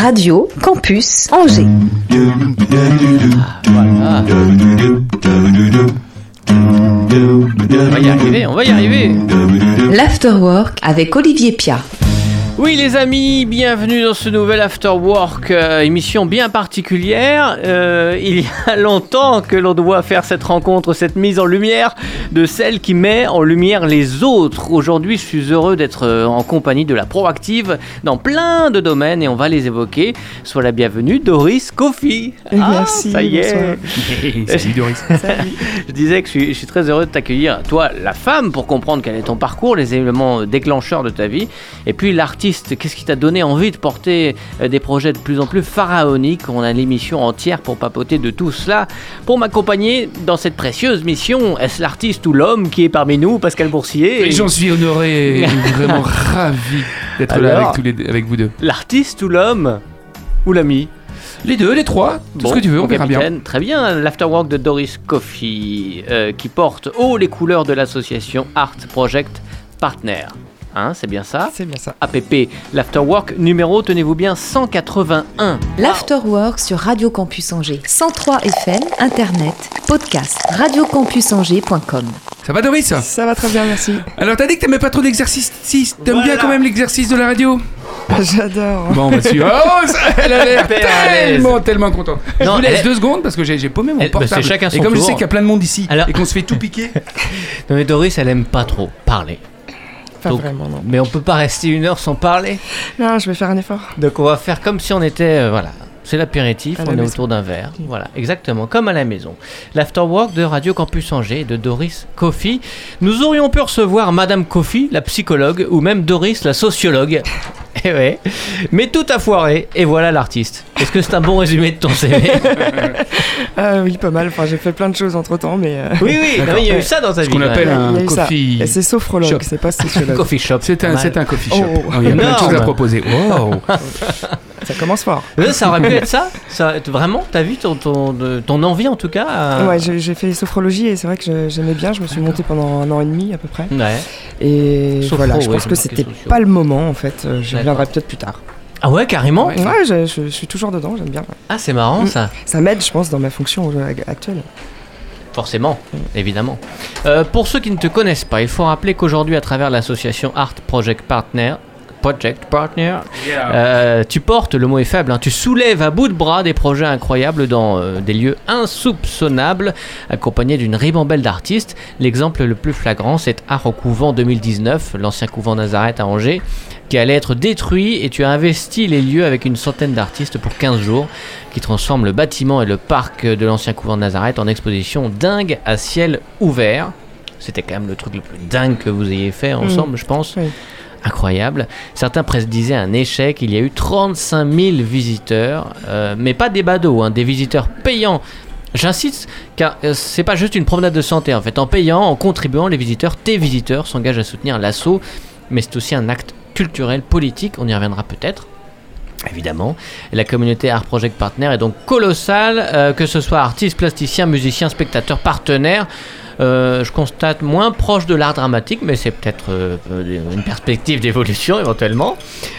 Radio Campus Angers. Voilà. On va y arriver, on va y arriver. L'Afterwork avec Olivier Pia. Oui les amis, bienvenue dans ce nouvel After Work, euh, émission bien particulière. Euh, il y a longtemps que l'on doit faire cette rencontre, cette mise en lumière de celle qui met en lumière les autres. Aujourd'hui, je suis heureux d'être euh, en compagnie de la proactive dans plein de domaines et on va les évoquer. Sois la bienvenue, Doris Kofi. Merci, ça y est. Salut Doris. Je disais que je suis, je suis très heureux de t'accueillir, toi, la femme, pour comprendre quel est ton parcours, les éléments déclencheurs de ta vie, et puis l'artiste. Qu'est-ce qui t'a donné envie de porter euh, des projets de plus en plus pharaoniques? On a l'émission entière pour papoter de tout cela. Pour m'accompagner dans cette précieuse mission, est-ce l'artiste ou l'homme qui est parmi nous, Pascal Boursier? Et j'en suis honoré et vraiment ravi d'être là avec, tous les, avec vous deux. L'artiste ou l'homme? Ou l'ami? Les deux, les trois, tout Bon, ce que tu veux, on verra bien. Très bien, l'afterwork de Doris Coffey, euh, qui porte haut les couleurs de l'association Art Project Partner. Hein, c'est bien ça C'est bien ça. APP, l'afterwork numéro, tenez-vous bien, 181. L'Afterwork sur Radio Campus Angers. 103 FM, Internet, podcast, radiocampusangers.com. Ça va Doris? Ça va très bien, merci. Alors t'as dit que t'aimais pas trop d'exercice, si t'aimes bien quand même l'exercice de la radio? J'adore. Bon bah si, oh, elle a l'air tellement, tellement contente. Je vous laisse elle- deux secondes parce que j'ai paumé mon Elle- bah, portable. c'est chacun et son comme je sais qu'il y a plein de monde ici Alors- et qu'on se fait tout piquer. Non mais Doris, elle aime pas trop parler. Pas Donc- vraiment, non. Mais on peut pas rester une heure sans parler. Non, je vais faire un effort. Donc on va faire comme si on était, euh, voilà, c'est l'apéritif, la on est maison. autour d'un verre, voilà, exactement, comme à la maison. L'afterwork de Radio Campus Angers et de Doris Coffey. Nous aurions pu recevoir Madame Coffey, la psychologue, ou même Doris, la sociologue. Eh ouais, mais tout a foiré, et voilà l'artiste. Est-ce que c'est un bon résumé de ton CV Euh, oui, pas mal. Enfin, j'ai fait plein de choses entre temps, mais. euh, Oui, oui, non, il y a eu ça dans ta Ce vie. qu'on quand appelle un coffee. Et c'est sophrologue, shop. c'est pas sociologue. Coffee shop. C'est un, un coffee shop. Oh, Oh, il y a plein de choses à proposer. Wow. ça commence fort. Euh, Ça aurait pu être ça, ça Vraiment, t'as vu ton, ton, ton envie en tout cas à- Ouais, j'ai fait sophrologie et c'est vrai que je- j'aimais bien. Je me suis monté pendant un an et demi à peu près. Ouais. Et Sophro, voilà, je ouais, pense que c'était pas le moment en fait. Euh, Je. Reviendrai peut-être plus tard. Ah ouais, carrément Ouais. Ouais, je, je- je suis toujours dedans, j'aime bien. Ah, c'est marrant Mm. ça. Ça m'aide, je pense, dans ma fonction euh, actuelle. Forcément, évidemment. Euh, pour ceux qui ne te connaissent pas, il faut rappeler qu'aujourd'hui, à travers l'association Art Project Partner, Project Partner, euh, tu portes, le mot est faible, hein, tu soulèves à bout de bras des projets incroyables dans euh, des lieux insoupçonnables, accompagnés d'une ribambelle d'artistes. L'exemple le plus flagrant, c'est Art au Couvent 2019, l'ancien couvent Nazareth à Angers, qui allait être détruit et tu as investi les lieux avec une centaine d'artistes pour 15 jours, qui transforment le bâtiment et le parc de l'ancien couvent de Nazareth en exposition dingue à ciel ouvert. C'était quand même le truc le plus dingue que vous ayez fait ensemble, je pense. Oui. Incroyable. Certains disaient un échec. Il y a eu 35 000 visiteurs, euh, mais pas des badauds, hein, des visiteurs payants. J'insiste, car euh, c'est pas juste une promenade de santé. En fait, en payant, en contribuant, les visiteurs, tes visiteurs, s'engagent à soutenir l'assaut. Mais c'est aussi un acte culturel, politique. On y reviendra peut-être. Évidemment, la communauté Art Project Partner est donc colossale, euh, que ce soit artistes, plasticiens, musiciens, spectateurs, partenaires. Euh, je constate moins proche de l'art dramatique, mais c'est peut-être euh, une perspective d'évolution éventuellement.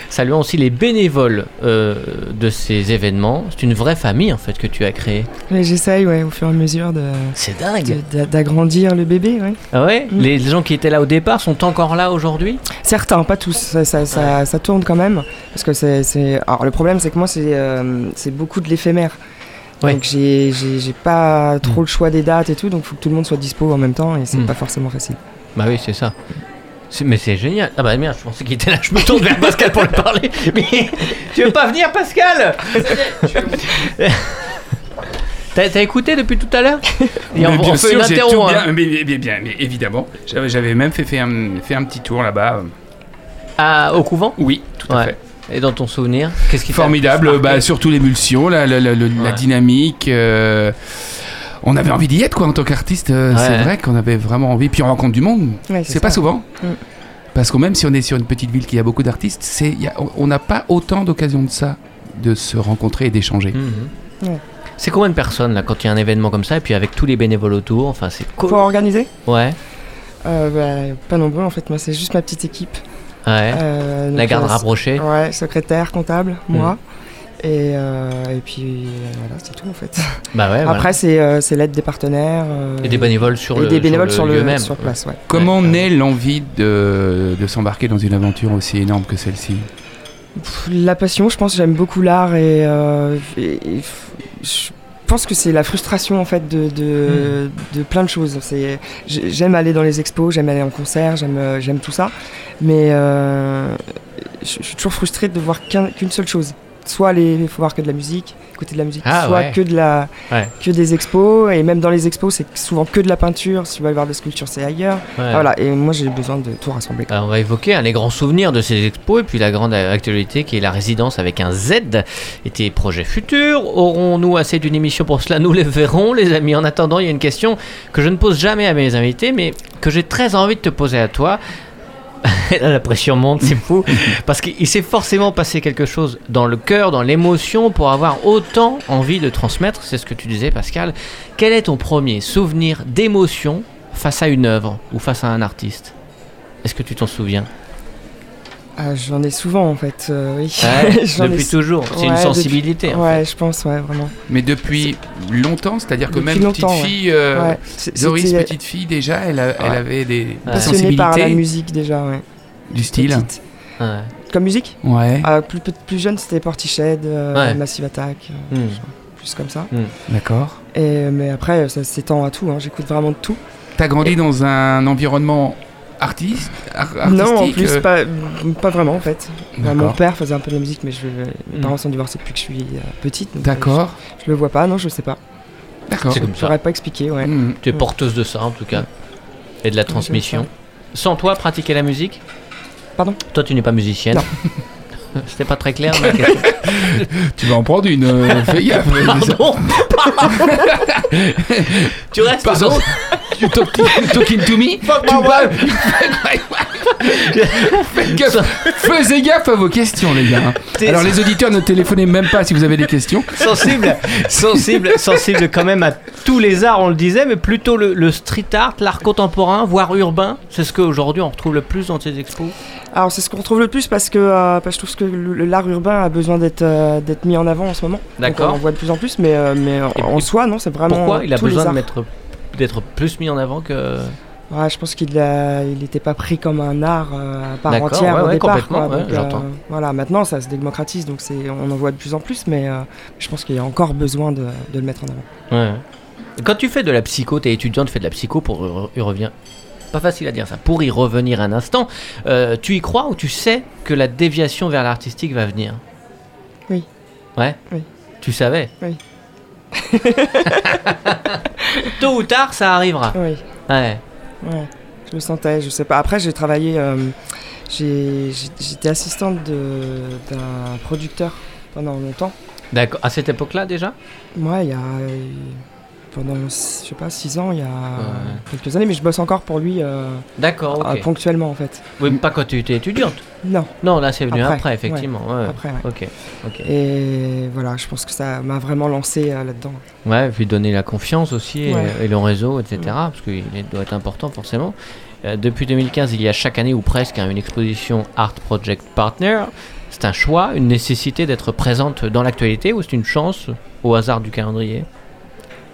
Saluons aussi les bénévoles euh, de ces événements. C'est une vraie famille en fait que tu as créée. Mais j'essaye, ouais, au fur et à mesure de C'est dingue. de- d'a- d'agrandir le bébé, ouais. Ah ouais? Mm. Les gens qui étaient là au départ sont encore là aujourd'hui? Certains, pas tous, ça, ça, ça- ça tourne quand même. Parce que c'est. Alors le problème, c'est que moi, c'est euh, c'est beaucoup de l'éphémère. Ouais. Donc j'ai- pas trop le choix des dates et tout, donc il faut que tout le monde soit dispo en même temps et c'est Mm. pas forcément facile. Bah oui, c'est ça. Mais c'est génial. Ah bah merde, je pensais qu'il était là. Je me tourne vers Pascal pour lui parler. Mais tu veux pas venir, Pascal? T'as t'as écouté depuis tout à l'heure? Et on, on bien fait sûr, interro. tout hein. bien, mais, mais- mais bien, mais évidemment. J'avais j'avais même fait, fait, un, fait un petit tour là-bas. Ah, au couvent? Oui, tout à fait. Et dans ton souvenir Qu'est-ce qui Formidable, bah, surtout l'émulsion, la, la- la- le- la Ouais. dynamique. euh, on avait envie d'y être quoi en tant qu'artiste. euh, Ouais. C'est vrai qu'on avait vraiment envie. Puis on rencontre du monde. Ouais, C'est pas souvent. Mm. Parce que même si on est sur une petite ville qui a beaucoup d'artistes, c'est- on n'a pas autant d'occasions de ça, de se rencontrer et d'échanger. Mhm. C'est combien de personnes là quand il y a un événement comme ça et puis avec tous les bénévoles autour Enfin, c'est Pour cool. organiser? Ouais, euh, bah, Pas nombreux en fait, moi c'est juste ma petite équipe. Ouais. Euh, donc, La garde euh, rapprochée. Ouais, secrétaire, comptable, moi. Et, euh, et puis euh, voilà, c'est tout en fait. Bah ouais. voilà. Après, c'est euh, c'est l'aide des partenaires. euh, Et des bénévoles sur et le des bénévoles sur le, lieu même. sur place, ouais. Comment Ouais, naît l'envie de, de s'embarquer dans une aventure aussi énorme que celle-ci? Pff, La passion, je pense, j'aime beaucoup l'art et, euh, et- et f- je pense que c'est la frustration en fait de, de, de plein de choses. J'aime aller dans les expos, j'aime aller en concert, j'aime euh, j'aime tout ça, mais euh, je suis toujours frustré de voir qu'un- qu'une seule chose. Soit il faut voir que de la musique, écouter de la musique, Ah, soit ouais. que de la Ouais. que des expos et même dans les expos c'est souvent que de la peinture. Si tu vas voir des sculptures, c'est ailleurs. Ouais. Voilà. Et moi j'ai besoin de tout rassembler. Alors, on va évoquer hein, les grands souvenirs de ces expos et puis la grande actualité qui est la résidence avec un Z et tes projets futurs. Aurons-nous assez d'une émission pour cela? Nous les verrons, les amis. En attendant, il y a une question que je ne pose jamais à mes invités, mais que j'ai très envie de te poser à toi. Là, la pression monte, c'est fou. Parce qu'il s'est forcément passé quelque chose dans le cœur, dans l'émotion, pour avoir autant envie de transmettre. C'est ce que tu disais, Pascal. Quel est ton premier souvenir d'émotion face à une œuvre ou face à un artiste? Est-ce que tu t'en souviens? Ah, J'en ai souvent en fait. euh, oui. Ouais, ai Depuis toujours. C'est une sensibilité. en Ouais, je pense, ouais, vraiment. Mais depuis longtemps, c'est-à-dire que Depuis même petite ouais. fille, euh, Doris, petite fille déjà, elle, a- elle avait des, Passionnée par la sensibilités musique déjà, ouais. du style. Comme musique Ouais, Ah, plus, plus, jeune, c'était Portiched, euh, Ouais. Massive Attack, euh, Hmm. plus comme ça. d'accord. Et, mais après, ça s'étend à tout, hein, j'écoute vraiment de tout. T'as grandi dans un environnement artiste, ar- artistique non, en plus, euh, pas, pas vraiment en fait. Mon père faisait un peu de la musique, mais je, mes Hmm. parents sont divorcés depuis que je suis euh, petite. euh, D'accord, Je, je le vois pas, non, je sais pas. d'accord. C'est comme Je saurais pas expliquer, ouais. Mhm. Tu es Mm. porteuse de ça en tout cas. Et de la transmission. Sans toi, pratiquer la musique? Pardon? Toi, tu n'es pas musicienne. Non. C'était pas très clair ma question. Tu vas en prendre une, euh, fais gaffe. Pardon Tu restes Pardon You talking, talking to me? Gaffe. Faisez gaffe à vos questions, les gars. Alors, les auditeurs, ne téléphonez même pas si vous avez des questions. sensible, sensible, sensible quand même à tous les arts, on le disait, mais plutôt le, le street art, l'art contemporain, voire urbain. C'est ce qu'aujourd'hui on retrouve le plus dans ces expos. Alors c'est ce qu'on retrouve le plus parce que, euh, parce que je trouve que l'art urbain a besoin d'être euh, d'être mis en avant en ce moment. D'accord. On en voit de plus en plus, mais, euh, mais en, Et- en soi, non, c'est vraiment. Pourquoi il a besoin de mettre d'être plus mis en avant que Ouais, je pense qu'il n'était pas pris comme un art euh, à part entière ouais, au ouais, départ. quoi. Donc, euh, j'entends. voilà, maintenant ça se démocratise, donc c'est, on en voit de plus en plus, mais euh, je pense qu'il y a encore besoin de, de le mettre en avant. Ouais. Quand tu fais de la psycho, t'es étudiant, tu fais de la psycho pour y revenir. Pas facile à dire ça. Pour y revenir un instant, euh, tu y crois ou tu sais que la déviation vers l'artistique va venir? Oui. Ouais? Oui. Tu savais? Oui. Tôt ou tard, ça arrivera. Oui, Ouais. ouais, je le sentais, je sais pas. Après, j'ai travaillé, euh, j'étais assistante d'un producteur pendant longtemps. D'accord. À cette époque-là déjà? Moi, il y a euh, pendant, je sais pas, six ans, il y a quelques années, mais je bosse encore pour lui euh, D'accord. euh, ponctuellement en fait. Oui, mais pas quand tu étais étudiante. Non, Non, là c'est venu après, Après, effectivement. Ouais. après, ouais. Ok. Ok. Et voilà, je pense que ça m'a vraiment lancé euh, là-dedans. Ouais, puis donner la confiance aussi et- et, le réseau, etc. Parce qu'il doit être important forcément. Depuis 2015, il y a chaque année ou presque hein, une exposition Art Project Partner. C'est un choix, une nécessité d'être présente dans l'actualité ou c'est une chance au hasard du calendrier?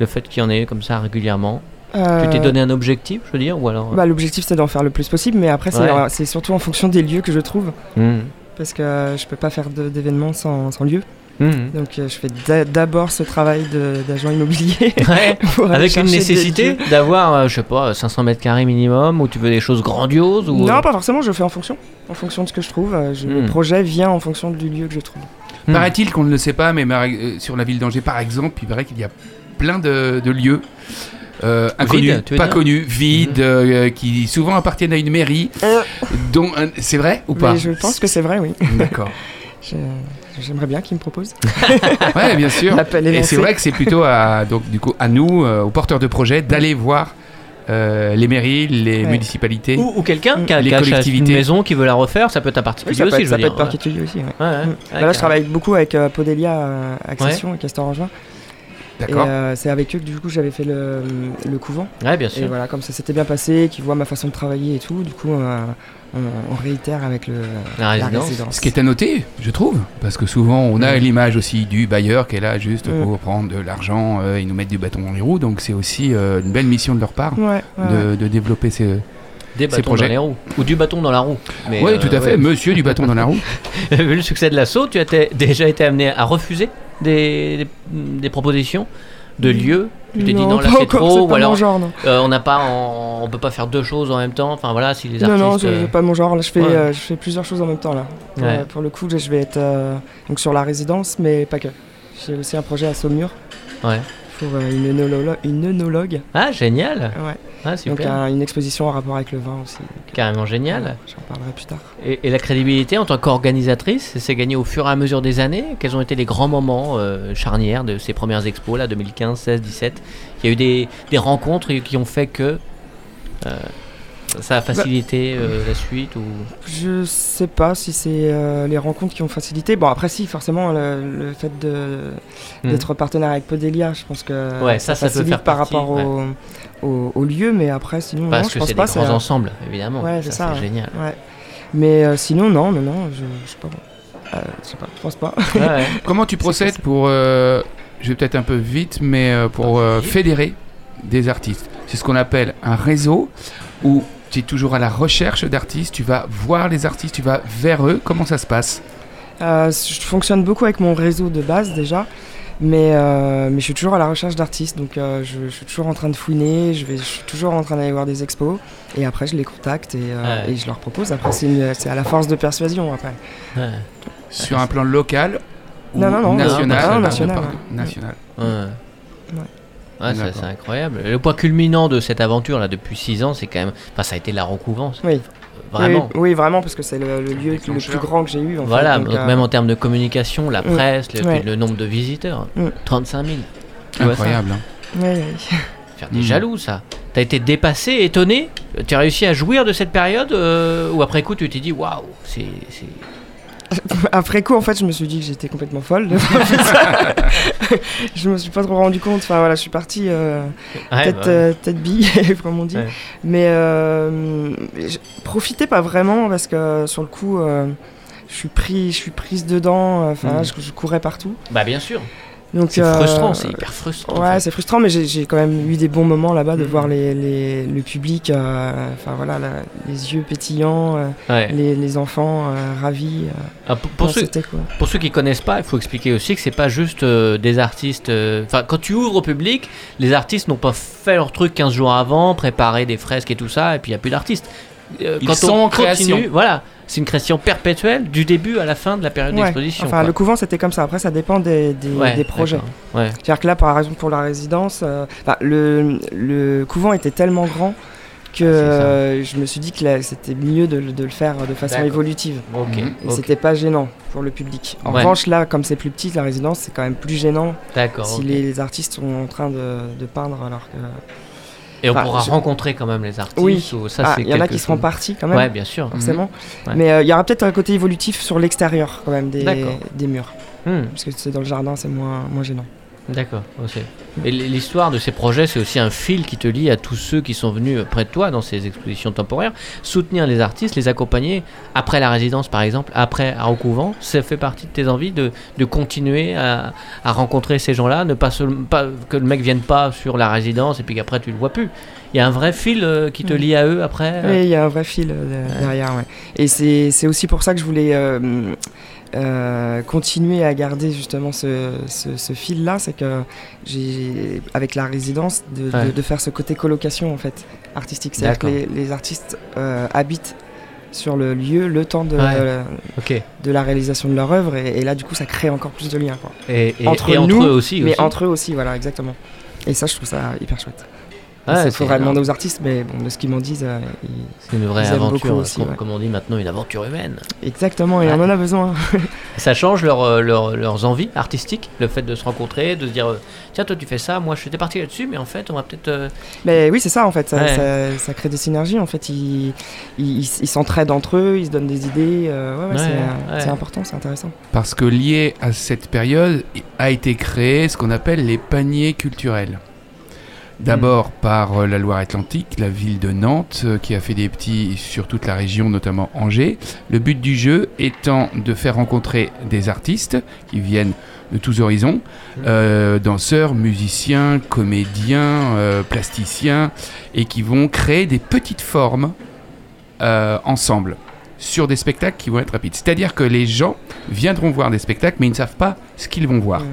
Le fait qu'il y en ait comme ça régulièrement. Tu t'es Euh, donné un objectif, je veux dire, ou alors bah, L'objectif, c'est d'en faire le plus possible, mais après, c'est Ouais. euh, surtout en fonction des lieux que je trouve. Hmm. Parce que euh, je peux pas faire d'événements sans, sans lieu. Hmm. Donc euh, je fais d'a- d'abord ce travail d'agent immobilier. Ouais. Avec une nécessité d'avoir, euh, je sais pas, 500 mètres carrés minimum, ou tu veux des choses grandioses ou... Non, pas forcément, je fais en fonction. En fonction de ce que je trouve. euh, je-. Le projet vient en fonction du lieu que je trouve. Paraît-il qu'on ne le sait pas, mais euh, sur la ville d'Angers, par exemple, il paraît qu'il y a plein de, de lieux euh, inconnus, pas connus, vides, Mhm. euh, qui souvent appartiennent à une mairie. Euh. dont un- C'est vrai ou pas? Mais je pense que c'est vrai, oui. D'accord. J'aimerais bien qu'ils me proposent. Ouais, bien sûr. Et c'est vrai que c'est plutôt à, donc, du coup, à nous, euh, aux porteurs de projets, d'aller voir euh, les mairies, les Ouais. municipalités. Ou, ou quelqu'un qui a, Les collectivités. une maison qui veut la refaire, ça peut être un Oui, particulier ça peut aussi, être, je ça peut être particulier aussi. ouais. Ouais, Bah là, je travaille beaucoup avec euh, Podelia, euh, Accession et Castor en juin. D'accord. euh, c'est avec eux que du coup j'avais fait le, le couvent. Ouais, bien Et voilà, comme ça s'était bien passé, qu'ils voient ma façon de travailler et tout, du coup euh, on, on réitère avec le, La résidence. Ce qui est à noter, je trouve, parce que souvent on a Mhm. l'image aussi du bailleur qui est là juste Mhm. pour prendre de l'argent euh, et nous mettre du bâton dans les roues, donc c'est aussi euh, une belle mission de leur part Ouais, ouais, ouais. de, développer ces. Des bâtons projets. dans les roues. Ou du bâton dans la roue. Mais, Oui, euh, tout à fait, ouais. monsieur du bâton dans la roue. Vu le succès de l'assaut, tu as déjà été amené à refuser des, des, propositions de lieux Tu t'es dit non, là c'est trop, ou pas alors mon genre, non. euh, on n'a pas, en- on peut pas faire deux choses en même temps. Enfin voilà, si les Non, artistes. non, c'est euh, pas mon genre. Là, je fais, ouais. euh, je fais plusieurs choses en même temps là. Pour, Ouais. euh, pour le coup, je vais être donc sur la résidence, mais pas que. J'ai aussi un projet à Saumur Ouais. Euh, une, œnologue, une œnologue. Ah génial. Ouais. Ah Donc super. une exposition en rapport avec le vin aussi. Carrément génial. J'en parlerai plus tard. Et, et la crédibilité en tant qu'organisatrice, c'est gagné au fur et à mesure des années? Quels ont été les grands moments euh, charnières de ces premières expos là, 2015, 16, 17 Il y a eu des, des rencontres qui ont fait que euh, ça a facilité euh, la suite ou Je sais pas si c'est euh, les rencontres qui ont facilité. Bon, après, si, forcément, le, le fait de- Hmm. d'être partenaire avec Podelia, je pense que Ouais, ça, ça peut facilite faire par partie, rapport au, au, au lieu, mais après, sinon, non, parce je que pense c'est pas. des grands c'est- ensembles évidemment. Ouais, ça c'est ça, c'est ouais. génial. Ouais. Mais euh, sinon, non, non, non, je, je sais pas. Euh, je sais pas, je pense pas. Comment tu procèdes pour, euh, je vais peut-être un peu vite, mais euh, pour euh, fédérer des artistes? C'est ce qu'on appelle un réseau où tu es toujours à la recherche d'artistes, tu vas voir les artistes, tu vas vers eux. Comment ça se passe? Euh, je fonctionne beaucoup avec mon réseau de base déjà, mais, euh, mais je suis toujours à la recherche d'artistes, donc euh, je, je suis toujours en train de fouiner, je, vais, je suis toujours en train d'aller voir des expos, et après je les contacte et, euh, Ouais. et je leur propose. Après, c'est à la force de persuasion après. Ouais. Sur un plan local ou Non, non, non, national? Non, national. Ouais. Ouais, ça, c'est incroyable. Le point culminant de cette aventure là depuis 6 ans, c'est quand même. Enfin, ça a été la Recouvance. Oui. Vraiment. Oui, oui, vraiment, parce que c'est le, le lieu le plus grand que j'ai eu. En Voilà, fait, donc, donc euh, même en termes de communication, la Mm. presse, le, Ouais. puis le nombre de visiteurs, Mm. 35 000. Tu vois ça Incroyable. hein. ouais, ouais. Faire des Mm. jaloux, ça. T'as été dépassé, étonné? Tu as réussi à jouir de cette période euh, Ou après coup, tu t'es dit, waouh, c'est. Après coup, en fait, je me suis dit que j'étais complètement folle. de faire ça. je me suis pas trop rendu compte. Enfin voilà, je suis partie euh, Ouais, tête, bah, euh, tête bille, comme on dit. Ouais. Mais euh, je profitais pas vraiment parce que sur le coup, euh, je suis pris, je suis prise dedans. Enfin, Mm. je, je courais partout. bah, bien sûr. Donc C'est euh, frustrant, c'est hyper frustrant. en Ouais, fait. c'est frustrant, mais j'ai j'ai quand même eu des bons moments là-bas de Mm. voir les, les- le public, euh, enfin voilà, la- les yeux pétillants, euh, Ouais. les, les enfants euh, ravis. euh. Ah, pour, ceux, Pour ceux qui connaissent pas, il faut expliquer aussi que c'est pas juste euh, des artistes. euh, Enfin, quand tu ouvres au public, les artistes n'ont pas fait leur truc 15 jours avant, préparé des fresques et tout ça, et puis il n'y a plus d'artistes. Euh, Ils quand sont on en création. continue, Voilà, c'est une création perpétuelle du début à la fin de la période Ouais. d'exposition. Enfin, quoi. le couvent c'était comme ça. Après, ça dépend des, des, Ouais, des projets. Ouais. C'est-à-dire que là, par exemple, pour la résidence, euh, le, le couvent était tellement grand que Ah, euh, je me suis dit que c'était mieux de, le- de le faire de façon évolutive. Ok. Mhm. Et c'était pas gênant pour le public. En Ouais. revanche, là, comme c'est plus petit, la résidence, c'est quand même plus gênant D'accord. si les, les artistes sont en train de, de peindre alors que. Et on enfin, pourra je- rencontrer quand même les artistes. Oui. ou ça, Ah, il y en a qui seront partis quand même, Ouais, bien sûr. forcément. Ouais. Mais euh, il y aura peut-être un côté évolutif sur l'extérieur quand même des, des murs. Hmm. Parce que c'est dans le jardin, c'est moins, moins gênant. D'accord. Et l'histoire de ces projets, c'est aussi un fil qui te lie à tous ceux qui sont venus près de toi dans ces expositions temporaires. Soutenir les artistes, les accompagner après la résidence, par exemple, après à Recouvent, ça fait partie de tes envies de, de continuer à, à rencontrer ces gens-là, ne pas, seul- pas que le mec vienne pas sur la résidence et puis qu'après tu le vois plus. Il y a un vrai fil euh, qui te lie à eux après. euh, Oui, il y a un vrai fil euh, de- derrière, ouais. Et c'est c'est aussi pour ça que je voulais euh, euh, continuer à garder justement ce, ce- ce fil-là, c'est que j'ai, avec la résidence, de, de- Ouais. de faire ce côté colocation en fait, artistique. C'est-à-dire que les, les artistes euh, habitent sur le lieu le temps de, Ouais. Ok. de la réalisation de leur œuvre, et, et là du coup ça crée encore plus de liens. Quoi. Et, et- Entre et entre nous, eux aussi. Mais aussi. entre eux aussi, voilà, exactement. Et ça, je trouve ça hyper chouette. Ouais, Il énorme. demander aux artistes, mais bon, de ce qu'ils m'en disent, euh, ils- C'est une vraie Ils aventure, beaucoup aussi, comme, ouais. comme on dit maintenant, une aventure humaine. exactement, et Ouais. on en a besoin. Ça change leur, euh, leur- leurs envies artistiques, le fait de se rencontrer, de se dire euh, tiens, toi tu fais ça, moi je suis parti là-dessus, mais en fait on va peut-être. euh, Mais oui, c'est ça en fait, ça, Ouais. ça- ça crée des synergies. En fait, ils s'entraident entre eux, ils se donnent des idées. euh, ouais, ouais, Ouais, c'est ouais. c'est important, c'est intéressant. Parce que lié à cette période a été créé ce qu'on appelle les paniers culturels. D'abord par euh, la Loire-Atlantique, la ville de Nantes, euh, qui a fait des petits sur toute la région, notamment Angers. Le but du jeu étant de faire rencontrer des artistes qui viennent de tous horizons, euh, danseurs, musiciens, comédiens, euh, plasticiens, et qui vont créer des petites formes euh, ensemble sur des spectacles qui vont être rapides. C'est-à-dire que les gens viendront voir des spectacles, mais ils ne savent pas ce qu'ils vont voir.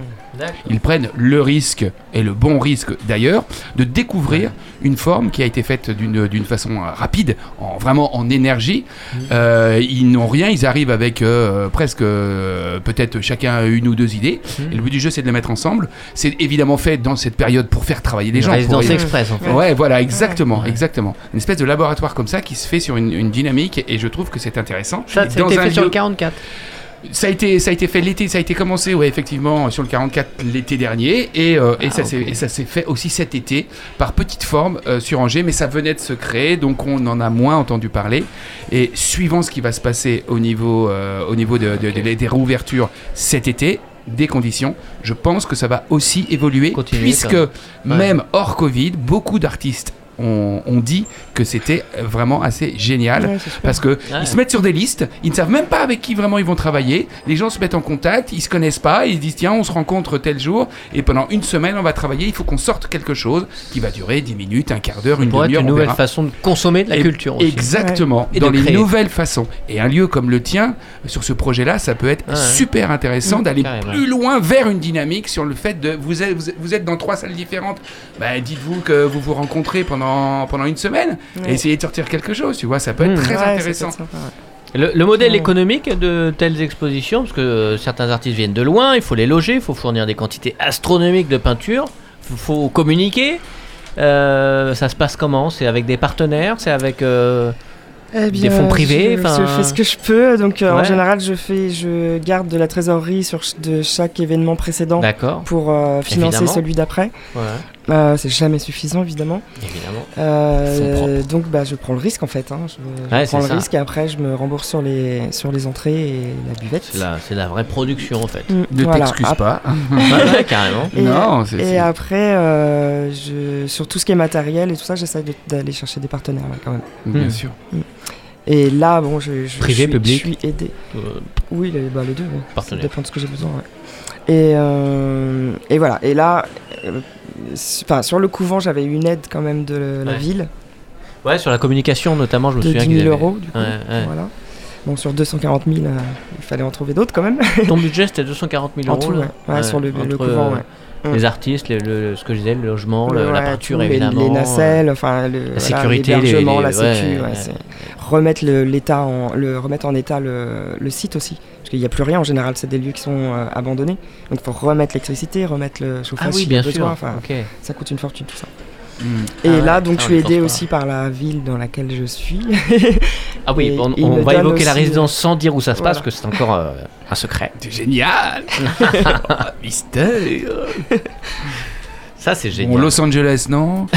Ils prennent le risque, et le bon risque d'ailleurs, de découvrir une forme qui a été faite d'une façon euh, rapide, en, vraiment en énergie. Euh, ils n'ont rien, ils arrivent avec euh, presque euh, peut-être chacun une ou deux idées. Et le but du jeu, c'est de les mettre ensemble. C'est évidemment fait dans cette période pour faire travailler les gens. pour- résidence express en fait. Ouais, voilà, exactement, exactement. Une espèce de laboratoire comme ça qui se fait sur une, une dynamique et je trouve que c'est intéressant. Ça, un fait sur le 44. Ça a été, ça a été fait l'été, ça a été commencé, ouais, effectivement, sur le 44 l'été dernier, et, euh, et Ah, ça s'est- ok. et ça s'est fait aussi cet été par petite forme euh, sur Angers, mais ça venait de se créer, donc on en a moins entendu parler. Et suivant ce qui va se passer au niveau, euh, au niveau de, de- de- des réouvertures cet été, des conditions, je pense que ça va aussi évoluer, Continuer, puisque même hors Covid, beaucoup d'artistes ont dit que c'était vraiment assez génial. Ouais. Parce que Ouais. ils se mettent sur des listes, ils ne savent même pas avec qui vraiment ils vont travailler. Les gens se mettent en contact, ils se connaissent pas, ils se disent tiens on se rencontre tel jour et pendant une semaine on va travailler. Il faut qu'on sorte quelque chose qui va durer 10 minutes, un quart d'heure, une demi-heure. une on nouvelle verra. façon de consommer de la Et- culture aussi. Exactement, Et dans de les créer. nouvelles façons. Et un lieu comme le tien, sur ce projet-là, ça peut être super intéressant Mmh, d'aller plus loin vers une dynamique sur le fait de vous êtes, vous êtes- vous êtes dans trois salles différentes. Bah, dites-vous que vous vous rencontrez pendant, pendant une semaine et Ouais. essayez de sortir quelque chose, tu vois, ça peut être Mmh. très Ouais, intéressant. être sympa, ouais. Le, le modèle économique de telles expositions, parce que euh, certains artistes viennent de loin, il faut les loger, il faut fournir des quantités astronomiques de peinture, il faut communiquer. Euh, ça se passe comment? C'est avec des partenaires? C'est avec. euh, Eh Des fonds privés, je, enfin- je fais ce que je peux. Donc euh, en général, je fais, je garde de la trésorerie sur ch- de chaque événement précédent pour euh, financer Évidemment. celui d'après. Ouais, Euh, c'est jamais suffisant évidemment. évidemment. Euh, donc bah, je prends le risque en fait. hein. Je, je Ouais, prends le ça. risque et après je me rembourse sur les sur les entrées et la buvette. C'est la, c'est la vraie production en fait. Mm, Ne voilà. t'excuse pas. Ouais, ouais, carrément. Et, Non, c'est- et après, euh, je, sur tout ce qui est matériel et tout ça, j'essaie de- d'aller chercher des partenaires quand même. Bien Hmm. sûr. Et là, bon, je, je, Privé, je suis, public je suis aidé. Euh, Oui, les, bah, les deux. ouais. Ça dépend de ce que j'ai besoin. ouais. Et, euh, et voilà. Et là, euh, enfin, sur le couvent, j'avais une aide quand même de la Ouais. ville Ouais, sur la communication notamment, je me de souviens 10 qu'ils 000 avaient- euros. Du coup, Ouais, ouais. Voilà. Bon, sur 240 000, euh, il fallait en trouver d'autres quand même. Ton budget c'était 240 000 en euros. tout, là ouais. Ouais, sur le, le couvent, euh, ouais. Mm. Les artistes, le, le- ce que je disais, le logement, le- la Ouais, peinture tout, les- évidemment. Les, nacelles, enfin, le, voilà, sécurité, les- l'hébergement, les- la sécu, ouais, remettre l'état en, le, remettre en état le, site aussi. Parce qu'il n'y a plus rien en général, c'est des lieux qui sont euh, abandonnés. Donc il faut remettre l'électricité, remettre le chauffage Ah oui, bien sûr. Enfin, ça coûte une fortune tout ça. Hmm. Et Ah ouais, là, donc ça, je suis y pense aidé pas. aussi par la ville dans laquelle je suis. Ah oui, Et on, va évoquer la aussi- résidence sans dire où ça se passe, Voilà. parce que c'est encore euh, un secret. C'est génial Mystère Ça, c'est Bon, génial. Los Angeles, non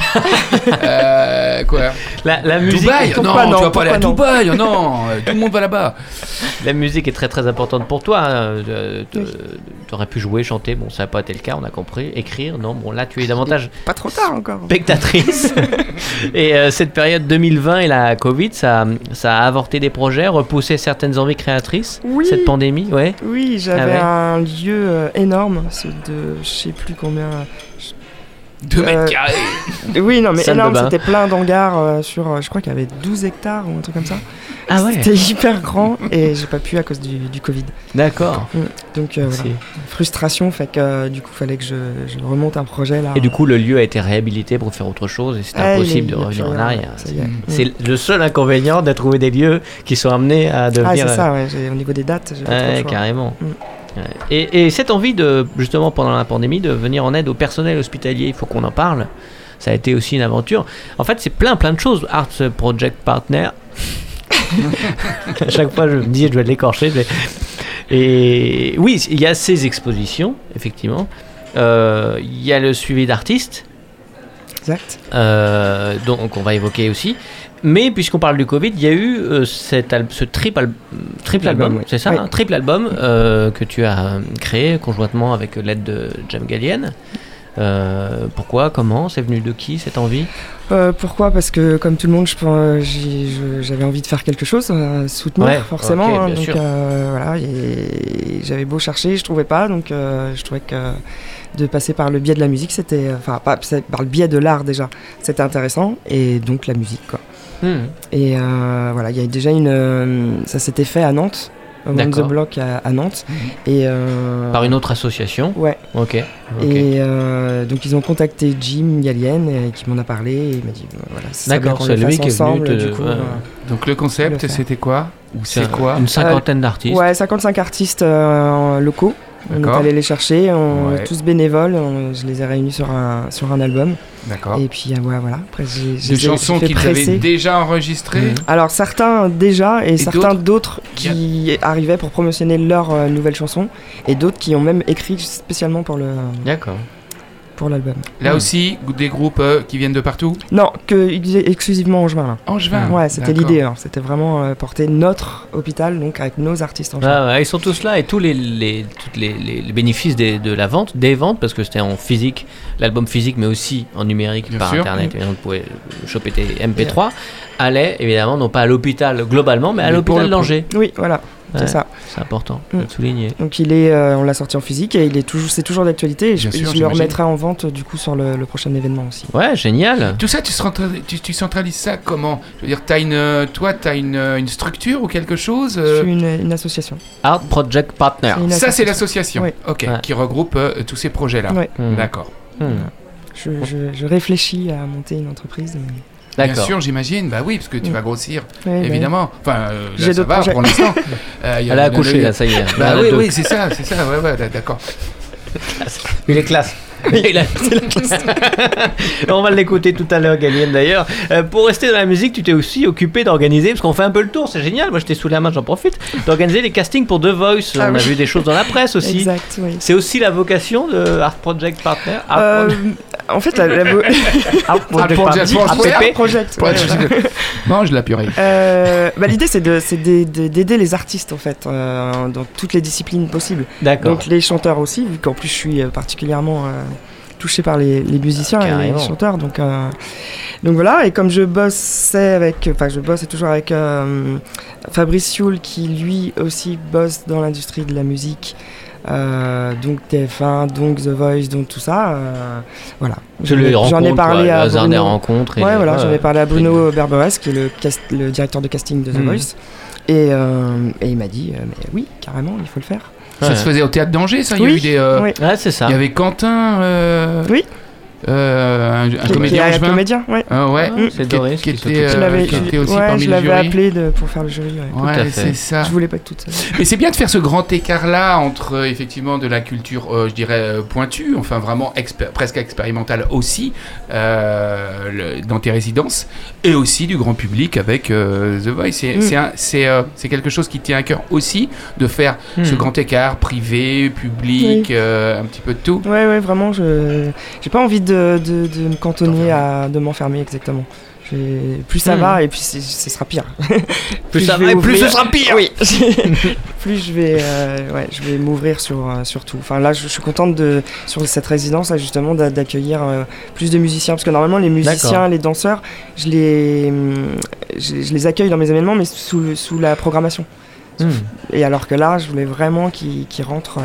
Euh, Quoi La, la musique, Dubaï Non, non, tu vas pas aller à non Dubaï Non, euh, tout le monde va là-bas. la musique est très très importante pour toi. hein. Tu aurais pu jouer, chanter, bon, ça n'a pas été le cas, on a compris. Écrire, non, bon, là, tu es davantage Pas trop tard encore. spectatrice. et euh, cette période 2020 et la Covid, ça, ça a avorté des projets, repoussé certaines envies créatrices? Oui. Cette pandémie, ouais. Oui, j'avais Ah ouais un lieu euh, énorme, c'est de je sais plus combien. 2 mètres Euh, carrés. Oui, non, mais Salle de énorme, bain. c'était plein d'hangars euh, sur, euh, je crois qu'il y avait 12 hectares ou un truc comme ça. Ah ouais, C'était hyper grand et j'ai pas pu à cause du, du Covid. d'accord. Donc euh, voilà. C'est- frustration fait que euh, du coup fallait que je, je remonte un projet là. Et du coup, le lieu a été réhabilité pour faire autre chose et c'était Ah, il est- impossible de revenir en arrière. ça y est. Mm. C'est le seul inconvénient de trouver des lieux qui sont amenés à Ah devenir. c'est ça, ouais, j'ai- au niveau des dates, j'ai pas trop Ouais, choix. carrément. Mm. Et, et cette envie de, justement, pendant la pandémie, de venir en aide au personnel hospitalier, il faut qu'on en parle. ça a été aussi une aventure. En fait, c'est plein, plein de choses. Art Project Partner. à chaque fois, je me dis, je vais l'écorcher. mais- Et oui, il y a ces expositions, effectivement. Euh, Il y a le suivi d'artistes. Exact. Euh, donc on va évoquer aussi. Mais puisqu'on parle du Covid, il y a eu euh, cet ce triple, al- triple album, album, oui. c'est ça, Oui. un triple album euh, que tu as créé conjointement avec l'aide de Jam Gallienne. Pourquoi Comment C'est venu de qui cette envie? Pourquoi? Parce que comme tout le monde, j'avais envie de faire quelque chose, soutenir Ouais, forcément. hein, donc voilà, et j'avais beau chercher, je trouvais pas. Donc je trouvais que de passer par le biais de la musique, c'était, enfin pas c'est par le biais de l'art déjà, c'était intéressant. Et donc la musique quoi. Hmm. Et euh, voilà, il y a déjà une, euh, ça s'était fait à Nantes, au the. Block à, à Nantes. Et euh, Par une autre association Ouais. Ok. ok. Et euh, donc ils ont contacté Jim Gallienne euh, qui m'en a parlé et il m'a dit euh, voilà, ce serait bien D'accord, c'est lui qui est venu ensemble, te- du coup, ouais. euh, Donc le concept, c'était quoi? Ou c'est quoi? Une cinquantaine d'artistes. Ouais, 55 artistes euh, locaux. On est allé les chercher, on, Ouais. tous bénévoles. on- je les ai réunis sur un, sur un album. D'accord. Et puis ouais, voilà. Après, j'ai Des chansons qu'ils avaient déjà enregistrées Mhm. Alors certains déjà et, certains d'autres d'autres qui arrivaient pour promotionner leur euh, nouvelle chanson et d'autres qui ont même écrit spécialement pour le D'accord. Pour l'album. Là aussi, des groupes euh, qui viennent de partout Non, que exclusivement en juin là. Angevin ouais, c'était l'idée. hein. C'était vraiment euh, porter notre hôpital donc avec nos artistes en juin. Ah ouais, ils sont tous là et tous les, les, toutes les, les- les bénéfices des- de la vente, des ventes, parce que c'était en physique, l'album physique, mais aussi en numérique Bien par sûr. internet, évidemment, vous pouvez choper tes MP3, allaient évidemment non pas à l'hôpital globalement, mais à l'hôpital d'Angers. Oui, voilà, c'est ça. C'est important Mm. de le souligner. Donc il est, euh, on l'a sorti en physique et il est toujours, c'est toujours d'actualité. Et je, Bien sûr, je le remettrai en vente du coup sur le, le prochain événement aussi. Ouais, génial. Tout ça, tu, centralises, tu, tu centralises ça comment? Je veux dire, as une, euh, toi, tu as une, euh, une structure ou quelque chose Je suis une, une association. Art Project Partner. Ça, c'est association. l'association. Ok, Ouais. qui regroupe euh, tous ces projets-là. Ouais. Hmm. D'accord. Hmm. Je, je- je réfléchis à monter une entreprise. mais- Bien sûr, j'imagine. Bah oui, parce que tu Mm. vas grossir, bah, évidemment. Enfin, euh, là, ça va projets. pour l'instant. Euh, Elle a accouché là, ça y est. Bah oui, oui, c'est ça, c'est ça. Ouais, ouais, d'accord. Il est classe. Il a- On va l'écouter tout à l'heure, Gallienne d'ailleurs. Euh, pour rester dans la musique, tu t'es aussi occupé d'organiser, parce qu'on fait un peu le tour, c'est génial. Moi, j'étais sous la main, j'en profite, d'organiser les castings pour The Voice. Ah On a vu des choses dans la presse aussi. Exact, oui. C'est aussi la vocation de Art Project Partner? Art Euh, Project- en fait, la, la vo- Art Project Project project. Ouais, ouais, je- la purée. Euh, bah, L'idée, c'est de- c'est de- de- d'aider les artistes en fait, euh, dans toutes les disciplines possibles. D'accord. Donc les chanteurs aussi, vu qu'en plus je suis particulièrement euh, touché par les, les musiciens et les chanteurs. Donc, euh, donc voilà, et comme je bossais avec, enfin je bosse toujours avec euh, Fabrice Sioul qui lui aussi bosse dans l'industrie de la musique. euh, donc TF1, donc The Voice, donc tout ça. euh, voilà. J'en ai parlé quoi, à des Bruno. rencontres. et- Ouais, voilà, j'en ai parlé à Bruno. Berberes, qui est le, cast- le directeur de casting de The Mhm. Voice. Et, euh, et il m'a dit, mais oui, carrément, il faut le faire. Ça Ouais. se faisait au théâtre d'Angers, ça? Il y a eu des. euh, oui. Ouais, c'est ça. Il y avait Quentin. euh, Oui. Euh, un, un Qui- qui comédien est un comédien, ouais. Ah ouais. Ah, c'est Qui- Doris qui était, euh, qui je- était aussi ouais, parmi je l'avais appelé de- pour faire le jury. ouais. Ouais, c'est ça. Je voulais pas être toute seule. Mais c'est bien de faire ce grand écart-là entre euh, effectivement de la culture, euh, je dirais, euh, pointue, enfin vraiment expé- presque expérimentale aussi, euh, le- dans tes résidences, et aussi du grand public avec euh, The Voice. C'est Mm. c'est euh, quelque chose qui tient à cœur aussi de faire ce Hmm. grand écart privé, public, Oui. euh, un petit peu de tout. Ouais, ouais, vraiment, je j'ai pas envie de, de, de me cantonner à de m'enfermer exactement. Plus ça Hmm. va et puis c'est- ce sera pire. Plus ça va, et plus ce sera pire. Oui. plus je vais, euh, ouais, je vais m'ouvrir sur, euh, sur tout. Enfin là, je, je suis contente de sur cette résidence là justement d'a- d'accueillir euh, plus de musiciens parce que normalement les musiciens, les danseurs, je les, hum, je, je les accueille dans mes événements mais sous, sous la programmation. Hmm. Et alors que là, je voulais vraiment qu'ils rentrent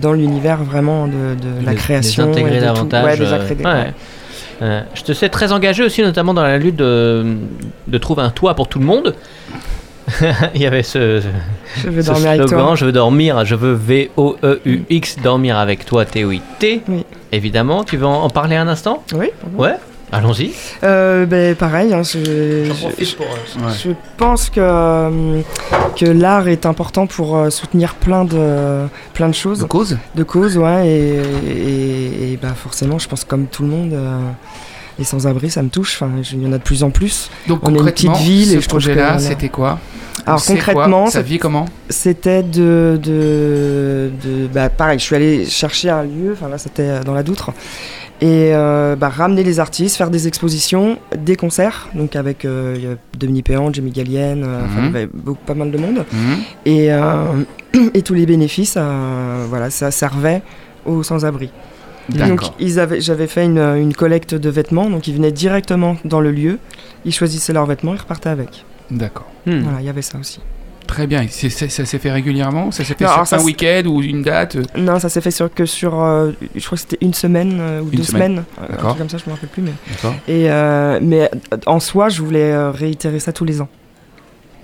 dans l'univers vraiment de, de la création. les intégrer et de tout. davantage. Ouais, les euh, ouais. Euh, je te sais très engagé aussi, notamment dans la lutte de, de trouver un toit pour tout le monde. Il y avait ce, Je veux ce dormir avec slogan toi. Je veux dormir, je veux V-O-E-U-X, dormir avec toi, T-O-I-T. Oui. Évidemment, tu veux en, en parler un instant? Oui. Ouais, allons-y. Euh, ben, pareil, hein, je, je- pour. Ouais. Je pense que, euh, que l'art est important pour euh, soutenir plein de, plein de choses, De cause de causes, ouais, et, et, et bah forcément, je pense comme tout le monde, euh, les sans-abri, ça me touche. Enfin, il y en a de plus en plus. Donc On est une concrètement, petite ville ce et je trouve que projet-là, c'était quoi? Alors concrètement, ça ça- vit comment? c'était de, de, de- bah, pareil, je suis allé chercher un lieu. Enfin là, c'était dans la Doutre. Et euh, bah, ramener les artistes, faire des expositions, des concerts, donc avec euh, Dominique Péan, Jamie Gallienne, euh, enfin, Mhm. il y avait beaucoup, pas mal de monde. Mhm. Et, euh, et tous les bénéfices, euh, voilà, ça servait aux sans-abri. Donc D'accord. ils avaient, j'avais fait une, une collecte de vêtements, donc ils venaient directement dans le lieu, ils choisissaient leurs vêtements, ils repartaient avec. D'accord. Hmm. Voilà, il y avait ça aussi. Très bien. Ça s'est fait régulièrement Ça s'est fait Non, sur ça, un week-end ou une date Non, ça s'est fait sur, que sur, euh, je crois que c'était une semaine euh, ou Une deux semaine. semaines, euh, un D'accord. truc comme ça, je me rappelle plus. Mais, et, euh, mais euh, en soi, je voulais euh, réitérer ça tous les ans.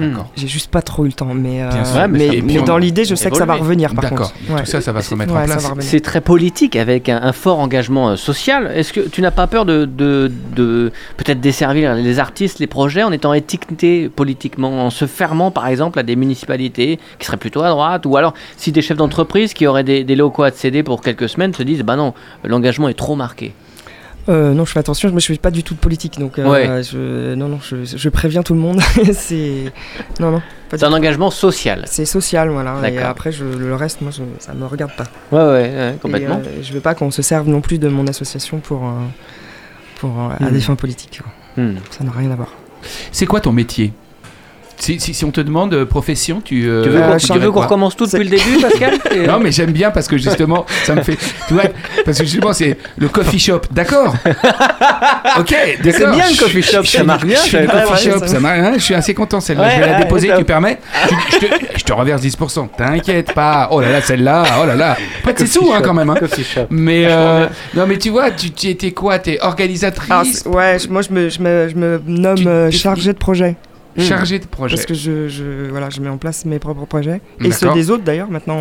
Hmm. D'accord. J'ai juste pas trop eu le temps, mais, euh, sûr. Mais on- dans l'idée, je sais que ça va revenir par D'accord. contre. Ouais. Tout ça, ça va se remettre Ouais, en place. C'est très politique avec un, un fort engagement euh, social. Est-ce que tu n'as pas peur de, de, de peut-être desservir les artistes, les projets en étant étiquetés politiquement, en se fermant par exemple à des municipalités qui seraient plutôt à droite? Ou alors si des chefs d'entreprise qui auraient des, des locaux à te céder pour quelques semaines se disent bah non, l'engagement est trop marqué. Euh, non, je fais attention, je suis pas du tout de politique, donc euh, Ouais. je, non, non, je, je préviens tout le monde. c'est non, non, C'est un engagement social. C'est social, voilà. Et après, je, le reste, moi, je, ça me regarde pas. Ouais, ouais, ouais, complètement. Et, euh, je veux pas qu'on se serve non plus de mon association pour, euh, pour euh, à Hmm. des fins politiques. Hmm. Ça n'a rien à voir. C'est quoi ton métier? Si, si, si on te demande euh, profession, tu. euh, Tu veux Euh, qu'on tu veux recommence tout depuis le début, Pascal Et- Non, mais j'aime bien parce que justement, ça me fait. Tu vois, parce que justement, c'est le coffee shop. D'accord. Ok, c'est bien le coffee shop, Je- ça marche bien. Je le coffee shop, ça- marche. hein, je suis assez content celle-là. Ouais, je vais la déposer, tu permets je, te, je te reverse 10%. T'inquiète pas. Oh là là, celle-là. Oh là là. Pas de sous, hein, quand même. hein. Coffee shop. Mais euh, non, mais tu vois, tu, tu étais quoi? T'es organisatrice, ouais, moi je me, je me, je me nomme euh, définis- chargé de projet. Hmm. chargée de projet. Parce que je, je, voilà, je mets en place mes propres projets. Et ceux des autres d'ailleurs, maintenant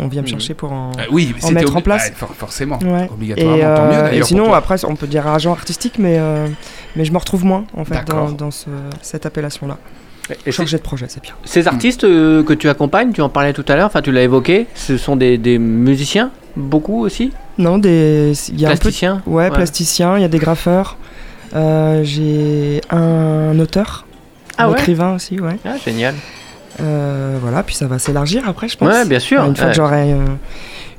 on, vient me Hmm. chercher pour en. Euh, oui, en mettre en place. bah, for- forcément, Ouais. Et, obligatoirement. tant mieux euh, et d'ailleurs. sinon, après, on peut dire agent artistique, mais, euh, mais je me retrouve moins en fait dans, D'accord. dans ce- cette appellation-là. Et Chargé de projet, c'est bien. Ces artistes euh, que tu accompagnes, tu en parlais tout à l'heure, enfin tu l'as évoqué, ce sont des, des musiciens, beaucoup aussi? Non, des, il y a un peu. Plasticiens Ouais, plasticiens, il y a des graffeurs. Euh, J'ai un auteur, Ah un ouais écrivain aussi, ouais. Ah, génial. Euh, voilà, puis ça va s'élargir après, je pense. Ouais, bien sûr. Une fois Ouais. que j'aurai euh,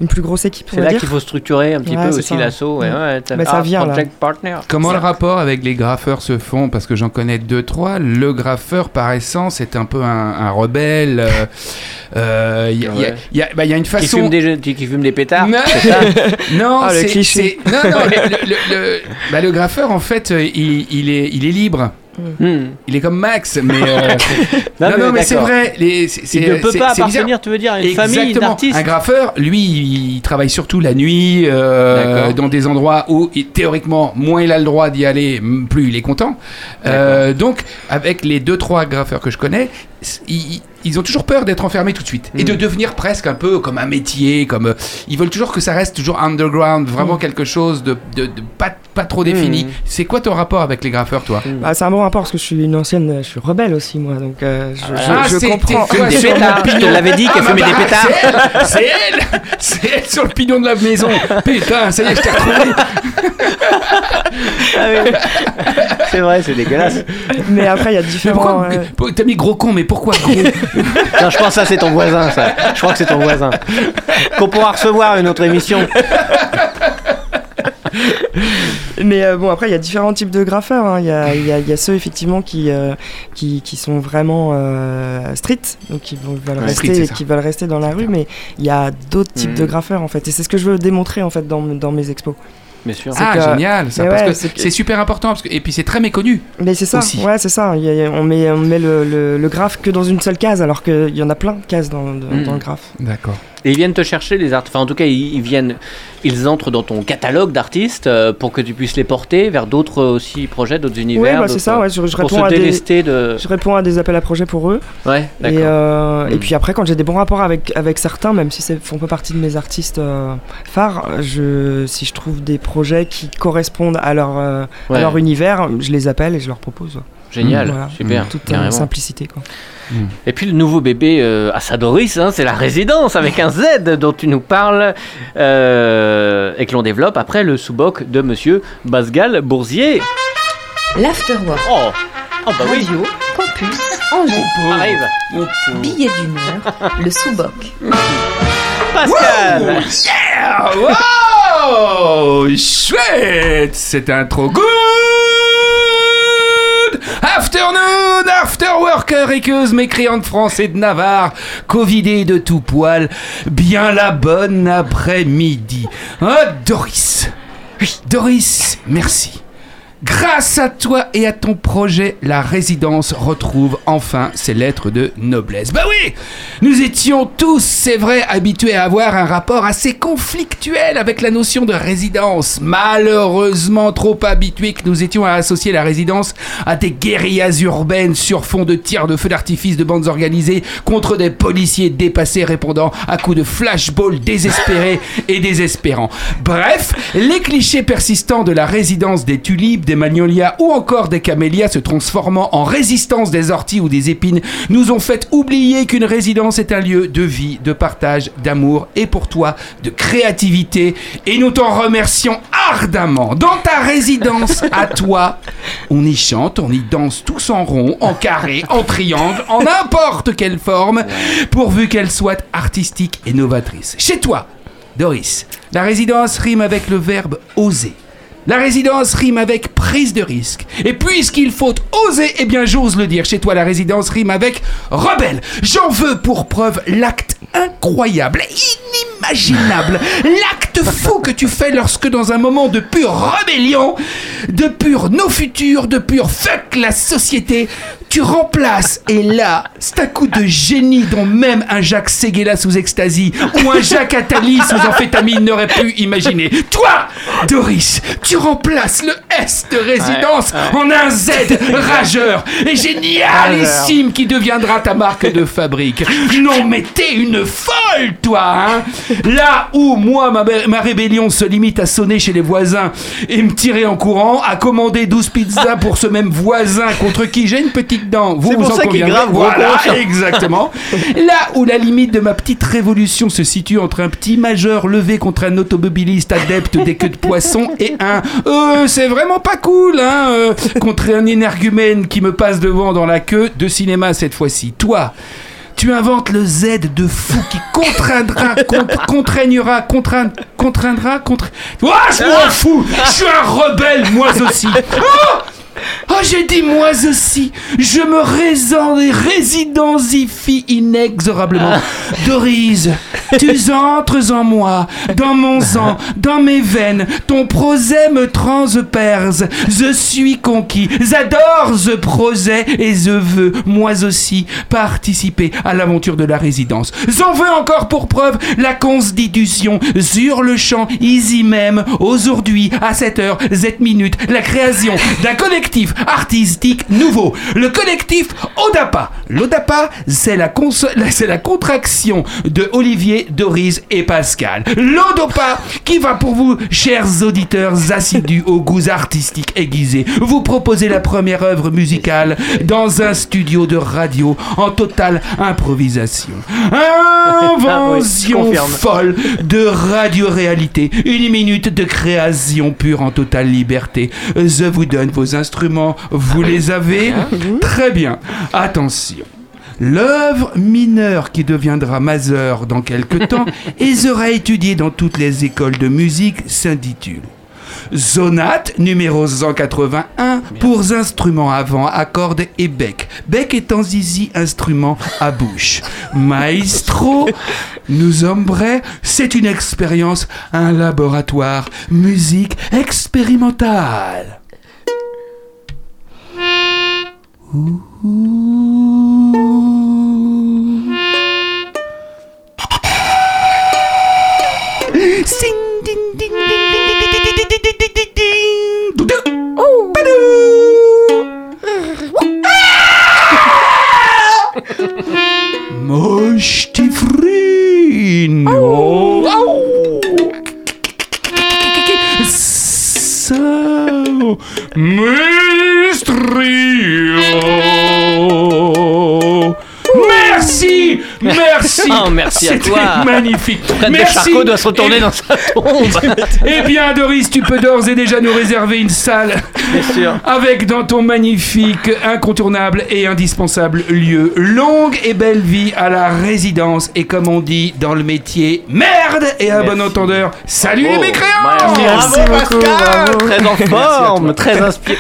une plus grosse équipe, C'est là qu'il faut structurer un petit Ouais, peu aussi l'assaut. Ouais, ouais, t'as- Mais ça vient, là. Project Partner. Comment le rapport avec les graffeurs se font? Parce que j'en connais deux, trois. Le graffeur, par essence, est un peu un, un rebelle. euh, euh, Il y, y y bah, y a une Qui façon. fume des, qui qui fume des pétards. Non. c'est ça Non, Ah, le c'est- cliché. Non, non, le, le- le- bah, le graffeur, en fait, il, il est, il est libre. Hmm. Il est comme Max, mais. euh, Non, non, mais mais c'est vrai. les- Il ne peut pas c'est bizarre. appartenir, tu veux dire, à une famille Exactement. d'artistes. Un graffeur, lui, il travaille surtout la nuit, euh, dans des endroits où, il- théoriquement, moins il a le droit d'y aller, plus il est content. Euh, donc, avec les deux trois graffeurs que je connais, ils, ils ont toujours peur d'être enfermés tout de suite et Mm. de devenir presque un peu comme un métier, comme euh, ils veulent toujours que ça reste toujours underground, vraiment Mm. quelque chose de, de- de pas, pas trop défini. Mm. C'est quoi ton rapport avec les graffeurs, toi Hmm. Bah, c'est un bon rapport parce que je suis une ancienne, je suis rebelle aussi moi, donc euh, je, Ah, je- je c'est- comprends. Des sur mon pétards. Je te pignon. l'avais dit qu'elle Ah, fumait bah, des pétards. C'est elle, c'est elle, sur le pignon de la maison. Putain, ça y est, je t'ai retrouvé. Ah oui. C'est vrai, c'est dégueulasse. Mais après il y a différents. euh, T'as mis gros con, mais pourquoi gros Non, je pense que ça c'est ton voisin, ça. Je crois que c'est ton voisin. Qu'on pourra recevoir une autre émission. Mais euh, bon, après, il y a différents types de graffeurs. hein. Il y, a, il y a- il y a ceux, effectivement, qui, euh, qui, qui sont vraiment euh, street, donc qui vont- veulent, Ouais, rester, street, qui veulent rester dans la rue. Mais il y a d'autres types de graffeurs, en fait. Et c'est ce que je veux démontrer, en fait, dans, dans mes expos. Bien sûr. Ah, que- génial, ça, parce ouais, que c'est super important. Parce que... Et puis c'est très méconnu. Mais c'est ça, Aussi. ouais, c'est ça. A- on met, on met le, le, le graphe que dans une seule case, alors qu'il y en a plein de cases dans, dans- Mhm. dans le graphe. D'accord. Et ils viennent te chercher les artistes. Enfin, en tout cas, ils, ils viennent, ils entrent dans ton catalogue d'artistes euh, pour que tu puisses les porter vers d'autres euh, aussi projets, d'autres univers. Ouais, bah, c'est ça, ouais, je, je Pour réponds se à des, délester de. je réponds à des appels à projets pour eux. Ouais, Et, euh, et Mm. puis après, quand j'ai des bons rapports avec, avec certains, même si c'est font pas partie de mes artistes euh, phares, je, si je trouve des projets qui correspondent à leur, euh, à Ouais, leur univers, je les appelle et je leur propose. Génial, Voilà. super, Toute euh, carrément. simplicité. Quoi. Et puis le nouveau bébé euh, Assadoris, hein, c'est la résidence avec un, un Z dont tu nous parles euh, et que l'on développe après le sous-boc de monsieur Basgal Boursier. L'Afterwork. Oh, oh bah oui, Radio Campus Angers. arrive. Billet d'humeur, le sous-boc. Pascal Yeah Wow Chouette Cette intro good Afternoon Afterworker équeuse mécréante français de Navarre Covidé de tout poil Bien la bonne après-midi. Ah Doris. Oui Doris Merci Grâce à toi et à ton projet, la résidence retrouve enfin ses lettres de noblesse. Bah oui Nous étions tous, c'est vrai, habitués à avoir un rapport assez conflictuel avec la notion de résidence. Malheureusement trop habitués que nous étions à associer la résidence à des guérillas urbaines sur fond de tirs de feux d'artifice de bandes organisées contre des policiers dépassés répondant à coups de flashball désespérés et désespérants. Bref, les clichés persistants de la résidence des tulipes, des magnolias ou encore des camélias se transformant en résistance des orties ou des épines nous ont fait oublier qu'une résidence est un lieu de vie, de partage, d'amour et pour toi de créativité et nous t'en remercions ardemment. Dans ta résidence à toi, on y chante, on y danse tous en rond, en carré, en triangle, en n'importe quelle forme, pourvu qu'elle soit artistique et novatrice. Chez toi, Doris, la résidence rime avec le verbe oser. La résidence rime avec prise de risque. Et puisqu'il faut oser, eh bien j'ose le dire, chez toi la résidence rime avec rebelle. J'en veux pour preuve l'acte incroyable, inimaginable, l'acte fou que tu fais lorsque dans un moment de pure rébellion, de pur nos futurs, de pur fuck la société, tu remplaces, et là, c'est un coup de génie dont même un Jacques Séguéla sous ecstasy ou un Jacques Attali sous amphétamine n'aurait pu imaginer. Toi, Doris, tu remplaces le S de résidence en un Z rageur et génialissime qui deviendra ta marque de fabrique. Non, mais t'es une folle, toi, hein Là où moi, ma, ma rébellion se limite à sonner chez les voisins et me tirer en courant, à commander 12 pizzas pour ce même voisin contre qui j'ai une petite dent. Vous vous pour en ça conviendrez. grave Voilà, exactement. Là où la limite de ma petite révolution se situe entre un petit majeur levé contre un automobiliste adepte des queues de poisson et un euh, c'est vraiment pas cool hein euh, contre un énergumène qui me passe devant dans la queue de cinéma cette fois-ci. Toi, tu inventes le Z de fou qui contraindra, con- contraignera, contraindra, contraindra, contre. Ouah, je m'en fous Je suis un rebelle, moi aussi Oh Oh, j'ai dit moi aussi Je me résens- inexorablement. Dorise, tu entres en moi, dans mon sang, dans mes veines, ton proset me transperce. Je suis conquis, j'adore ce projet et je veux, moi aussi, participer à l'aventure de la résidence. J'en veux encore pour preuve la constitution sur le champ, ici même, aujourd'hui, à 7 heures, 7 minutes, la création d'un collectif artistique nouveau. Le collectif Odapa. L'Odapa, c'est la, c'est la contraction de Olivier, Doris et Pascal. L'Odopa, qui va pour vous, chers auditeurs assidus aux goûts artistiques aiguisés, vous proposer la première œuvre musicale dans un studio de radio en totale improvisation. Invention confirme. folle de radio-réalité. Une minute de création pure en totale liberté. Je vous donne vos instruments. Vous les avez Très bien. Attention. L'œuvre mineure qui deviendra majeure dans quelque temps et sera étudiée dans toutes les écoles de musique s'intitule Sonate numéro 181 pour instruments avant à cordes et bec. Bec étant zizi instrument à bouche. Maestro, nous hombres, c'est une expérience, un laboratoire, musique expérimentale. Sing, ding, ding, ding, ding, ding, ding, ding, ding, ding, ding, ding. Doudou. Badou. Moche tifrino. So, merci à toi. magnifique. Fred Merci. Charcot doit se retourner dans sa tombe. Eh bien, Doris, tu peux d'ores et déjà nous réserver une salle Bien sûr. avec dans ton magnifique, incontournable et indispensable lieu. Longue et belle vie à la résidence. Et comme on dit dans le métier, merde Et à bon entendeur, salut les Oh, mécréants Merci, Merci bravo beaucoup, Pascal bravo. Très en forme, très inspiré,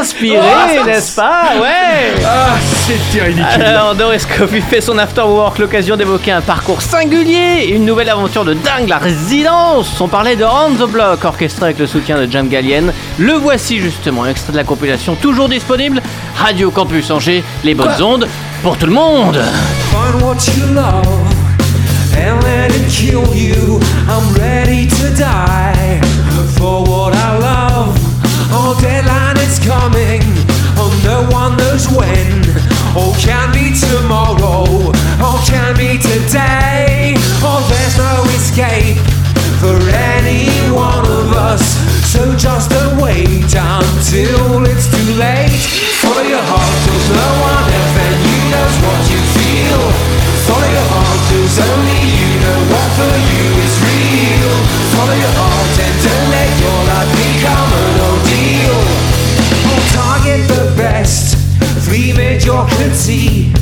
inspiré, Oh, ça- n'est-ce pas? Ouais Ah, c'était ridicule. Alors Doris Coffey fait son after work, l'occasion d'évoquer un parcours singulier, une nouvelle aventure de dingue, la résidence. On parlait de On the Block, orchestré avec le soutien de Jam Gallienne. Le voici justement, extrait de la compilation toujours disponible. Radio Campus Angers, les bonnes ondes pour tout le monde. Find what you love and let it kill you. I'm ready to die for what I love. Oh, deadline is coming. No one knows when. Oh, can be tomorrow. Oh, can be today. Oh, there's no escape for any one of us. So just wait until it's too late. Follow your heart, cause no one else than you knows what you feel. Follow your heart, cause only you know what for you flee mediocrity.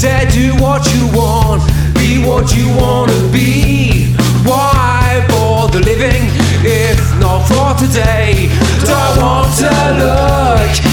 Dare do what you want, be what you wanna be. Why bore the living if not for today? Don't want to look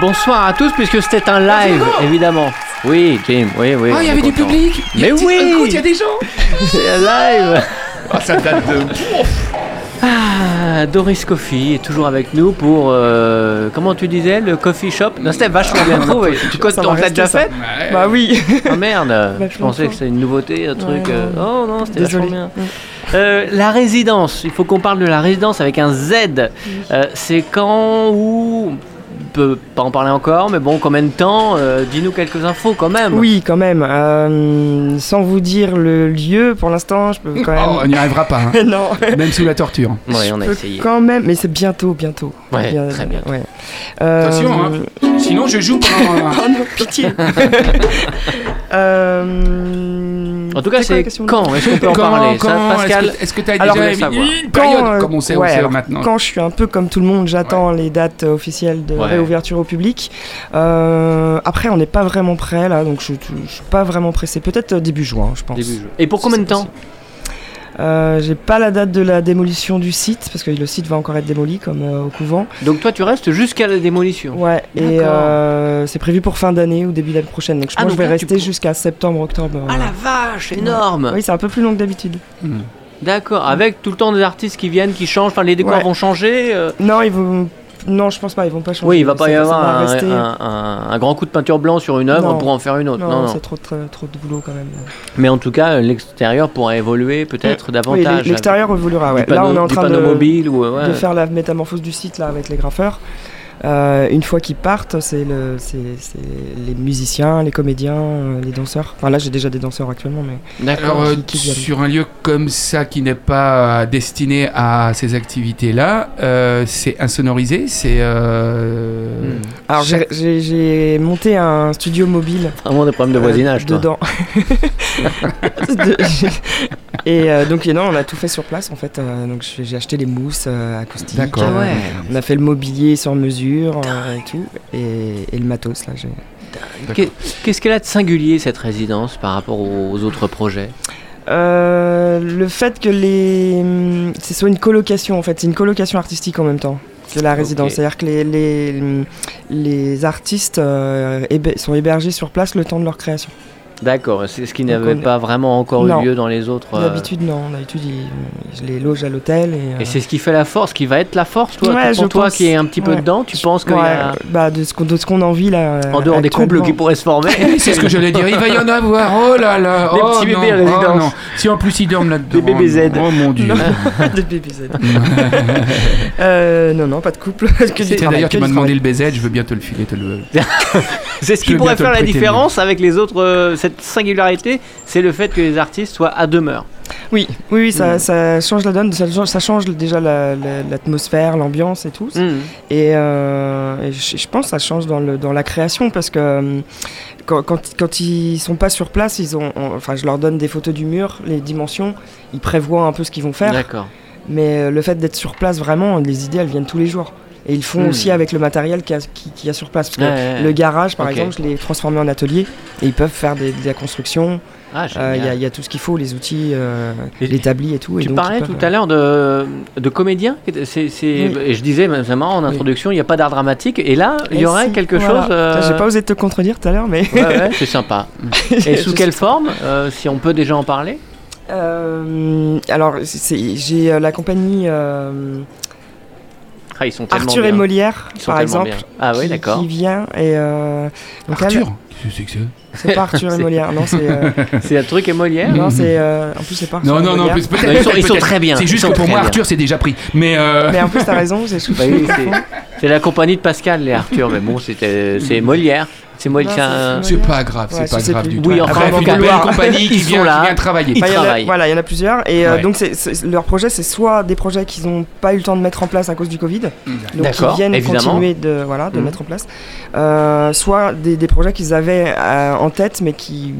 bonsoir à tous, puisque c'était un live, évidemment. Oui, Jim, oui, oui. Ah, il y avait du public Il Mais oui il y a des gens C'est un live Ah, ça date de... Ah, Doris Coffee est toujours avec nous pour, euh, comment tu disais, le coffee shop? Non, c'était vachement bien trouvé. Tu Ça va on l'a déjà ça. fait? Ouais. Bah oui. Ah merde, je pensais que c'était une nouveauté, un truc. Ouais, euh, ouais. Oh non, c'était vachement bien. Euh, la résidence, il faut qu'on parle de la résidence avec un Z. Euh, c'est quand ou peux pas en parler encore, mais bon, combien de temps Euh, Dis-nous quelques infos quand même. Oui, quand même. euh, sans vous dire le lieu, pour l'instant, je peux quand Oh, même. on n'y arrivera pas, hein. non. même sous la torture. Ouais, on a essayé. Quand même, mais c'est bientôt, bientôt. Ouais, Bien- très bientôt. ouais. Euh, Attention, hein. Sinon, je joue pendant. Oh non, pitié. Euh, En tout cas, c'est quand Est-ce qu'on peut en parler? Ça, Pascal Est-ce que tu as Alors, déjà une période Quand, euh, comme on sait, ouais, on sait alors, maintenant? Quand je suis un peu comme tout le monde, j'attends les dates euh, officielles de Ouais. Réouverture au public. Euh, après, on n'est pas vraiment prêt là, donc je, je suis pas vraiment pressé. Peut-être euh, début juin, je pense. Début juin. Et pour Si combien de temps. Euh, J'ai pas la date de la démolition du site parce que le site va encore être démoli comme euh, au couvent. Donc toi, tu restes jusqu'à la démolition. Ouais, et euh, c'est prévu pour fin d'année ou début d'année prochaine. Donc je Ah, pense que je vais rester jusqu'à septembre-octobre. Ah la vache, énorme Oui, c'est un peu plus long que d'habitude. D'accord, avec tout le temps des artistes qui viennent, qui changent, enfin les décors Ouais. vont changer. Non, ils vont. Non, je pense pas, ils vont pas changer. Oui, il va pas y avoir un, rester- un- un- un grand coup de peinture blanc sur une œuvre pour en faire une autre. Non, Non, non. c'est trop, de boulot quand même. Mais en tout cas, l'extérieur pourra évoluer peut-être davantage. l'e- l'extérieur évoluera. Ouais. panneau, Là, on est en train de, mobile ou ouais. de faire la métamorphose du site là avec les graffeurs. Euh, une fois qu'ils partent, c'est le, c'est, c'est les musiciens, les comédiens, euh, les danseurs. Enfin là, j'ai déjà des danseurs actuellement, mais D'accord. Euh, sur un lieu comme ça qui n'est pas destiné à ces activités-là, euh, c'est insonorisé, c'est. euh, Hmm. alors j'ai, monté un studio mobile Vraiment des problèmes de voisinage, dedans. De- Et euh, donc non, on a tout fait sur place en fait. Donc j'ai acheté les mousses acoustiques. D'accord. Ah ouais. On a fait le mobilier sur mesure euh, et tout, et, et le matos là. Qu'est-ce qu'elle a de singulier cette résidence par rapport aux autres projets? Euh, le fait que les, hum, ce soit une colocation en fait, c'est une colocation artistique en même temps. C'est la résidence, c'est-à-dire que les, les, hum, les artistes euh, sont hébergés sur place le temps de leur création. D'accord, c'est ce qui n'avait on pas vraiment encore Non. eu lieu dans les autres. euh, D'habitude non, d'habitude ils, je les loge à l'hôtel et. euh, Et c'est ce qui fait la force, qui va être la force, toi, Ouais, pour toi pense. qui est un petit peu Ouais. dedans, tu penses y ouais, a, bah, de ce qu'on de ce qu'on en vit là. en dehors des couples qui pourraient se former, C'est ce que j'allais dire, il va y en avoir, oh là là, Des oh petits non, bébés oh résidence. non. Si en plus ils dorment là-dedans. Des bébés Z. Oh mon dieu. de BBZ. euh, non non, pas de couple. que travail, D'ailleurs, que tu m'as demandé le BZ, je veux bien te le filer. Te le... c'est ce qui pourrait faire la différence avec les autres. Cette singularité, c'est le fait que les artistes soient à demeure. Oui, oui, oui, ça, Mm. ça change la donne, ça, change- ça change déjà la- la- l'atmosphère, l'ambiance et tout. Mhm. Et, euh, et je, pense que ça change dans, le, dans la création parce que euh, quand, quand, quand ils sont pas sur place, ils ont, on- enfin, je leur donne des photos du mur, les dimensions, ils prévoient un peu ce qu'ils vont faire. D'accord. Mais euh, le fait d'être sur place, vraiment, les idées, elles viennent tous les jours. Et ils font Mm. aussi avec le matériel qu'il y, a- y sur place. Parce que le garage, par exemple, je l'ai transformé en atelier et ils peuvent faire des- de la construction. Ah, Euh, Il y, a- y tout ce qu'il faut, les outils, euh, l'établi et tout. et Tu donc, parlais tout peuvent- à l'heure de, de comédiens. Oui. Et je disais, marrant, en introduction, il n'y a pas d'art dramatique. Et là, il y Et aurait si, quelque voilà. chose. euh, J'ai pas osé te contredire tout à l'heure, mais. ouais, ouais, c'est sympa. Et sous quelle forme euh, Si on peut déjà en parler? Euh, alors, j'ai euh, la compagnie euh, Ah, ils sont tellement Arthur bien. et Molière, Ils sont par exemple. bien. Ah oui, d'accord. Qui vient et. euh, donc Arthur Qu'est-ce que c'est que ça? C'est pas Arthur et Molière, non, c'est. euh, C'est un truc et Molière non, c'est. euh, en plus, c'est pas Arthur Non, et non, non, plus-. Non, ils sont- ils sont très bien, C'est juste que pour moi, bien. Arthur, c'est déjà pris. Mais. euh, Mais en plus, t'as raison, Bah oui, c'est, c'est la compagnie de Pascal, les Arthur. Mais bon, c'était, c'est Molière. C'est. Non, c'est un- c'est- pas grave, c'est Ouais, pas grave du tout. Oui, enfin, une belle voilà. compagnie qui vient, là. qui vient travailler. Ils Enfin, il y en a- travaillent. voilà, il y en a plusieurs. Et euh, donc, leur projet, c'est soit des projets qu'ils n'ont pas eu le temps de mettre en place à cause du Covid, donc D'accord, ils viennent évidemment. continuer de, voilà, de Mhm. mettre en place, euh, soit des, des projets qu'ils avaient euh, en tête, mais qui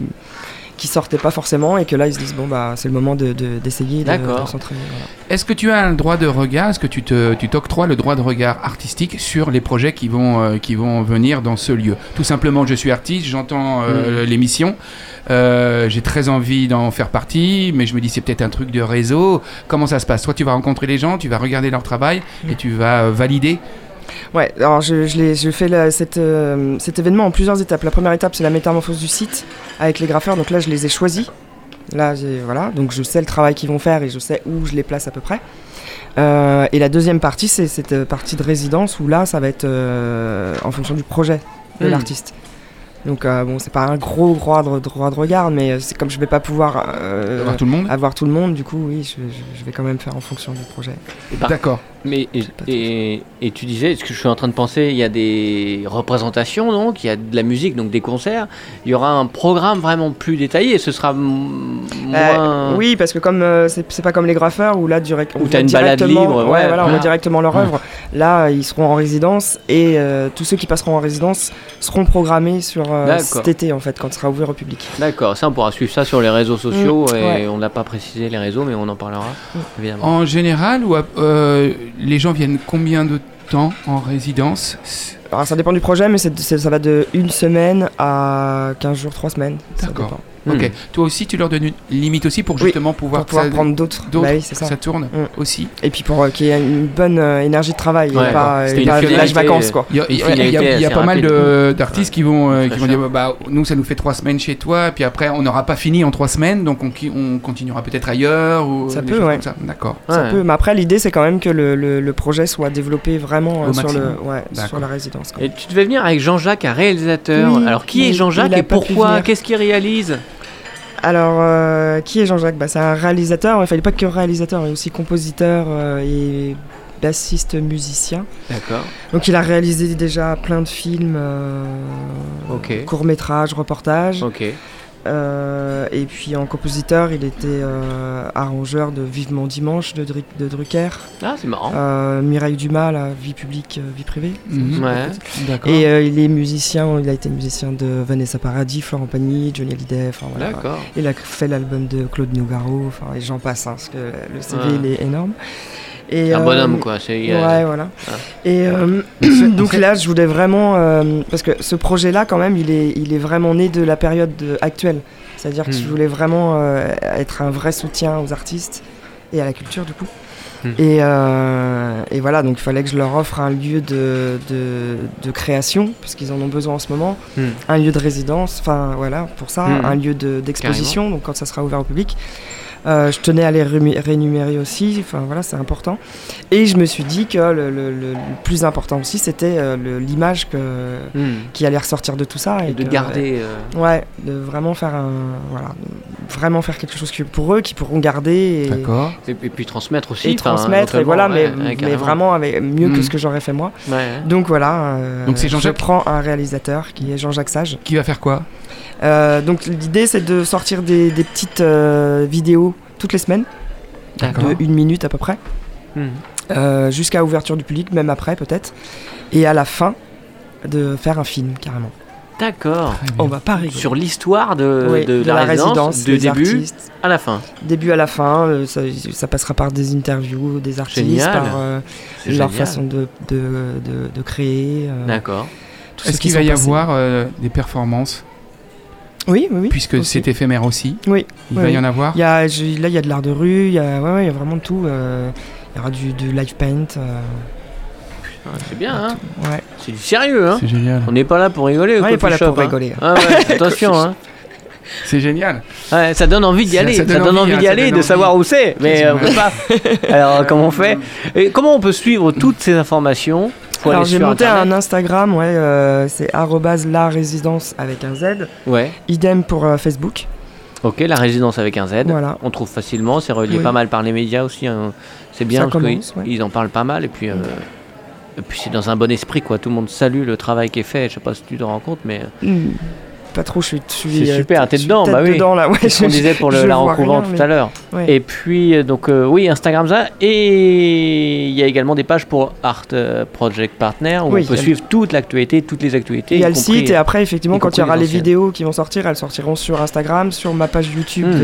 qui sortaient pas forcément et que là ils se disent bon bah c'est le moment de, de- d'essayer de, de s'entraîner voilà. Est-ce que tu as un droit de regard? Est-ce que tu te, tu t'octroies le droit de regard artistique sur les projets qui vont, euh, qui vont venir dans ce lieu? Tout simplement, je suis artiste, j'entends euh, l'émission, euh, j'ai très envie d'en faire partie, mais je me dis c'est peut-être un truc de réseau. Comment ça se passe? Toi, tu vas rencontrer les gens, tu vas regarder leur travail et tu vas valider? Ouais, alors je, je, fais la- cette, euh, cet événement en plusieurs étapes. La première étape, c'est la métamorphose du site avec les graffeurs. Donc là, je les ai choisis. Là, voilà, donc je sais le travail qu'ils vont faire et je sais où je les place à peu près. Euh, et la deuxième partie, c'est cette euh, partie de résidence où là, ça va être euh, en fonction du projet de Hmm. l'artiste. Donc euh, bon, c'est pas un gros droit de, droit de regard, mais c'est comme je vais pas pouvoir euh, Avoir tout le monde? avoir tout le monde, du coup, oui, je, je- je vais quand même faire en fonction du projet. D'accord. Mais et, pas et, et tu disais, ce que je suis en train de penser, il y a des représentations, donc il y a de la musique, donc des concerts. Il y aura un programme vraiment plus détaillé. Ce sera Euh, moins. oui, parce que comme euh, c'est pas comme les graffeurs où là direct, Où t'as une balade directement- libre, ouais, voilà, on voit directement leur Ouais. œuvre. Là, ils seront en résidence et euh, tous ceux qui passeront en résidence seront programmés sur euh, D'accord. cet été en fait, quand ce sera ouvert au public. D'accord, ça on pourra suivre ça sur les réseaux sociaux Mm, et ouais. on n'a pas précisé les réseaux, mais on en parlera Mm. évidemment. En général, ou euh, les gens viennent combien de temps en résidence Alors ça dépend du projet, mais ça va de une semaine à 15 jours, 3 semaines. D'accord. Dépend. Ok. Toi aussi, tu leur donnes une limite aussi pour Oui, justement pouvoir, Pour pouvoir ça, prendre d'autres. d'autres, Bah oui, ça. ça tourne Mm. aussi. Et puis pour euh, qu'il y ait une bonne euh, énergie de travail, et Ouais, pas, et une pas vacances quoi. Il y a, il y a- Ouais, il y a- il y a assez pas mal d'artistes qui vont, euh, qui vont dire bah, nous, ça nous fait trois semaines chez toi, puis après, on n'aura pas fini en trois semaines, donc on, on continuera peut-être ailleurs. Ou Ça peut, ouais. D'accord. Ça peut, mais après l'idée c'est quand même que le, le- le projet soit développé vraiment euh, sur, le, sur la résidence. Et tu devais venir avec Jean-Jacques, un réalisateur. Alors qui est Jean-Jacques et pourquoi. Qu'est-ce qu'il réalise Alors, euh, qui est Jean-Jacques bah, C'est un réalisateur, il fallait pas que réalisateur, il est aussi compositeur euh, et bassiste musicien. D'accord. Donc il a réalisé déjà plein de films, euh, courts-métrages, reportages. Ok. Euh, et puis en compositeur, il était euh, arrangeur de Vivement Dimanche de, Dru- de Drucker. Ah, c'est marrant. Euh, Mireille Dumas, la vie publique, vie privée. Mhm. Ouais. D'accord. Et euh, il est musicien, il a été musicien de Vanessa Paradis, Florent Pagny, Johnny Hallyday, enfin voilà. D'accord. Il a fait l'album de Claude Nougaro, enfin et j'en passe, hein, parce que le CV Ouais. il est énorme. Et, Un euh, bonhomme, quoi. Y a- Ouais, voilà. Ah. Et euh, donc là, je voulais vraiment, euh, parce que ce projet-là, quand même, il est, il est vraiment né de la période de- actuelle. C'est-à-dire que Hmm. je voulais vraiment euh, être un vrai soutien aux artistes et à la culture, du coup. Hmm. Et, euh, et voilà, donc il fallait que je leur offre un lieu de, de, de création, parce qu'ils en ont besoin en ce moment, Hmm. un lieu de résidence, enfin voilà, pour ça, Hmm. un lieu de- d'exposition, donc quand ça sera ouvert au public. Euh, je tenais à les rému- rémunérer aussi, enfin voilà, c'est important. Et je me suis dit que le, le- le- le plus important aussi, c'était euh, l'image que, Hmm. qui allait ressortir de tout ça. Et Et de que- garder. euh, Ouais, de vraiment faire un. Voilà, vraiment faire quelque chose que pour eux, qui pourront garder et, D'accord. Et, et puis transmettre aussi. et transmettre, et voilà, ouais, mais, ouais, mais vraiment avec, mieux que ce que j'aurais fait moi. Ouais, ouais. Donc voilà, euh, Donc c'est Jean-Jacques je prends un réalisateur qui est Jean-Jacques Sage. Qui va faire quoi? Donc l'idée c'est de sortir des, des petites euh, vidéos toutes les semaines, de une minute à peu près, Hmm. euh, jusqu'à ouverture du public, même après peut-être, et à la fin de faire un film carrément. D'accord. On va pas rigoler. Sur l'histoire de, Oui, de, la, résidence, de des début artistes. à la fin. début à la fin, euh, ça, ça passera par des interviews des artistes, Génial. par euh, leur génial. façon de, de, de, de créer. euh, D'accord. Est-ce qui qu'il va y passés. avoir euh, des performances Oui, oui, oui. Puisque aussi. c'est éphémère aussi. Oui, Il oui, va y en avoir Il y a, je- là, il y a de l'art de rue, il y a, ouais, ouais, il y a vraiment de tout. euh, il y aura du, du live paint. euh, Ah, C'est bien, hein ouais. C'est du sérieux, hein C'est génial. On n'est pas là pour rigoler. au Ouais, il est pas là pour hein. rigoler. Ah ouais, attention, hein. C'est génial. Ouais, ça donne envie d'y aller, ça ça donne donne envie, envie hein, d'y aller, de envie. savoir où c'est, mais euh, on peut pas. Alors comment on fait Et comment on peut suivre toutes ces informations Alors j'ai monté Internet. un Instagram, ouais, euh, c'est arrobase la résidence avec un Z. Ouais. Idem pour euh, Facebook. Ok, la résidence avec un Z. Voilà. On trouve facilement, c'est relié Oui. pas mal par les médias aussi. hein. C'est bien Ça parce qu'ils commence, ouais. ils en parlent pas mal et puis. euh, et puis c'est dans un bon esprit quoi, tout le monde salue le travail qui est fait, je sais pas si tu te rends compte mais euh, Hmm, Pas trop, je suis. je suis, C'est euh, super, t'es dedans, bah oui. dedans, là, ouais, c'est ce qu'on disait pour le, la rien, tout mais- à l'heure. ouais. Et puis, euh, donc, euh, oui, Instagram, ça. Et il y a également des pages pour Art Project Partner où Oui, on peut suivre toute l'actualité, toutes les actualités. Il y a le site et après effectivement quand il y aura les vidéos qui vont sortir, elles sortiront sur Instagram, sur ma page YouTube Hmm.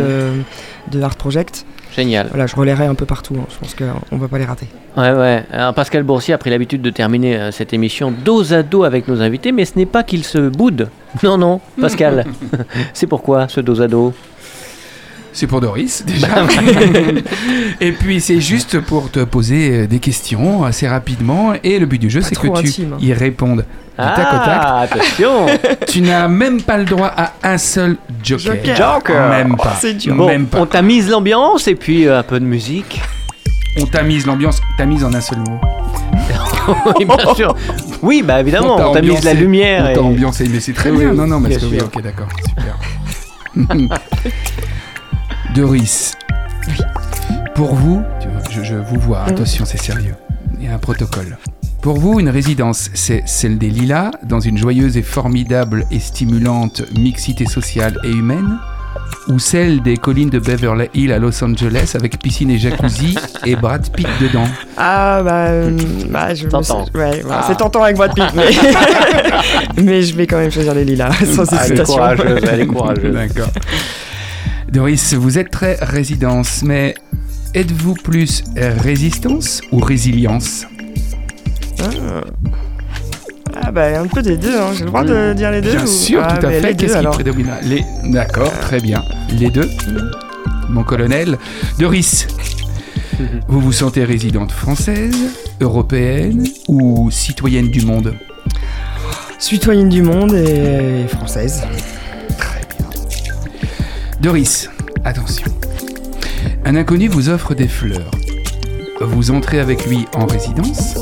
de, de Art Project. Génial. Voilà, je relayerai un peu partout. hein. Je pense qu'on va pas les rater. Ouais, ouais. Alors, Pascal Boursier a pris l'habitude de terminer euh, cette émission dos à dos avec nos invités, mais ce n'est pas qu'il se boude. Non, non, Pascal. C'est pourquoi ce dos à dos? C'est pour Doris, déjà. et puis, c'est juste pour te poser euh, des questions assez rapidement. Et le but du jeu, c'est que tu intime. y répondes du tac au tac. Ah, attention Tu n'as même pas le droit à un seul joker. Joker. Joker. Même pas. C'est dur. Bon, Même pas. on t'a mise l'ambiance et puis euh, un peu de musique. On t'a mise l'ambiance, t'as mise en un seul mot. oui, bien sûr. Oui, bah évidemment, t'a on tamise la lumière. On et- t'a ambiancé, mais c'est très Oui, bien. Non, non, parce bien que oui, ok, d'accord, super. Doris, pour vous, je, je vous vois, attention, c'est sérieux. Il y a un protocole. Pour vous, une résidence, c'est celle des Lilas, dans une joyeuse et formidable et stimulante mixité sociale et humaine ou celle des collines de Beverly Hills à Los Angeles avec piscine et jacuzzi et Brad Pitt dedans Ah bah, euh, bah je me Tentant. suis- ouais, Ah. c'est tentant avec Brad Pitt, mais... mais je vais quand même choisir les lilas, sans Ah, elle est hésitation. courageuse, elle est courageuse. D'accord. Doris, vous êtes très résidence, mais êtes-vous plus résistance ou résilience Ah bah un peu des deux, hein. j'ai le droit de dire les deux Bien ou- sûr, Ah, tout à fait. les deux, Qu'est-ce qui alors. prédomine Les... D'accord, très bien. Les deux Mon colonel. Doris, vous vous sentez résidente française, européenne ou citoyenne du monde Citoyenne du monde et française. Doris, attention. Un inconnu vous offre des fleurs. Vous entrez avec lui en résidence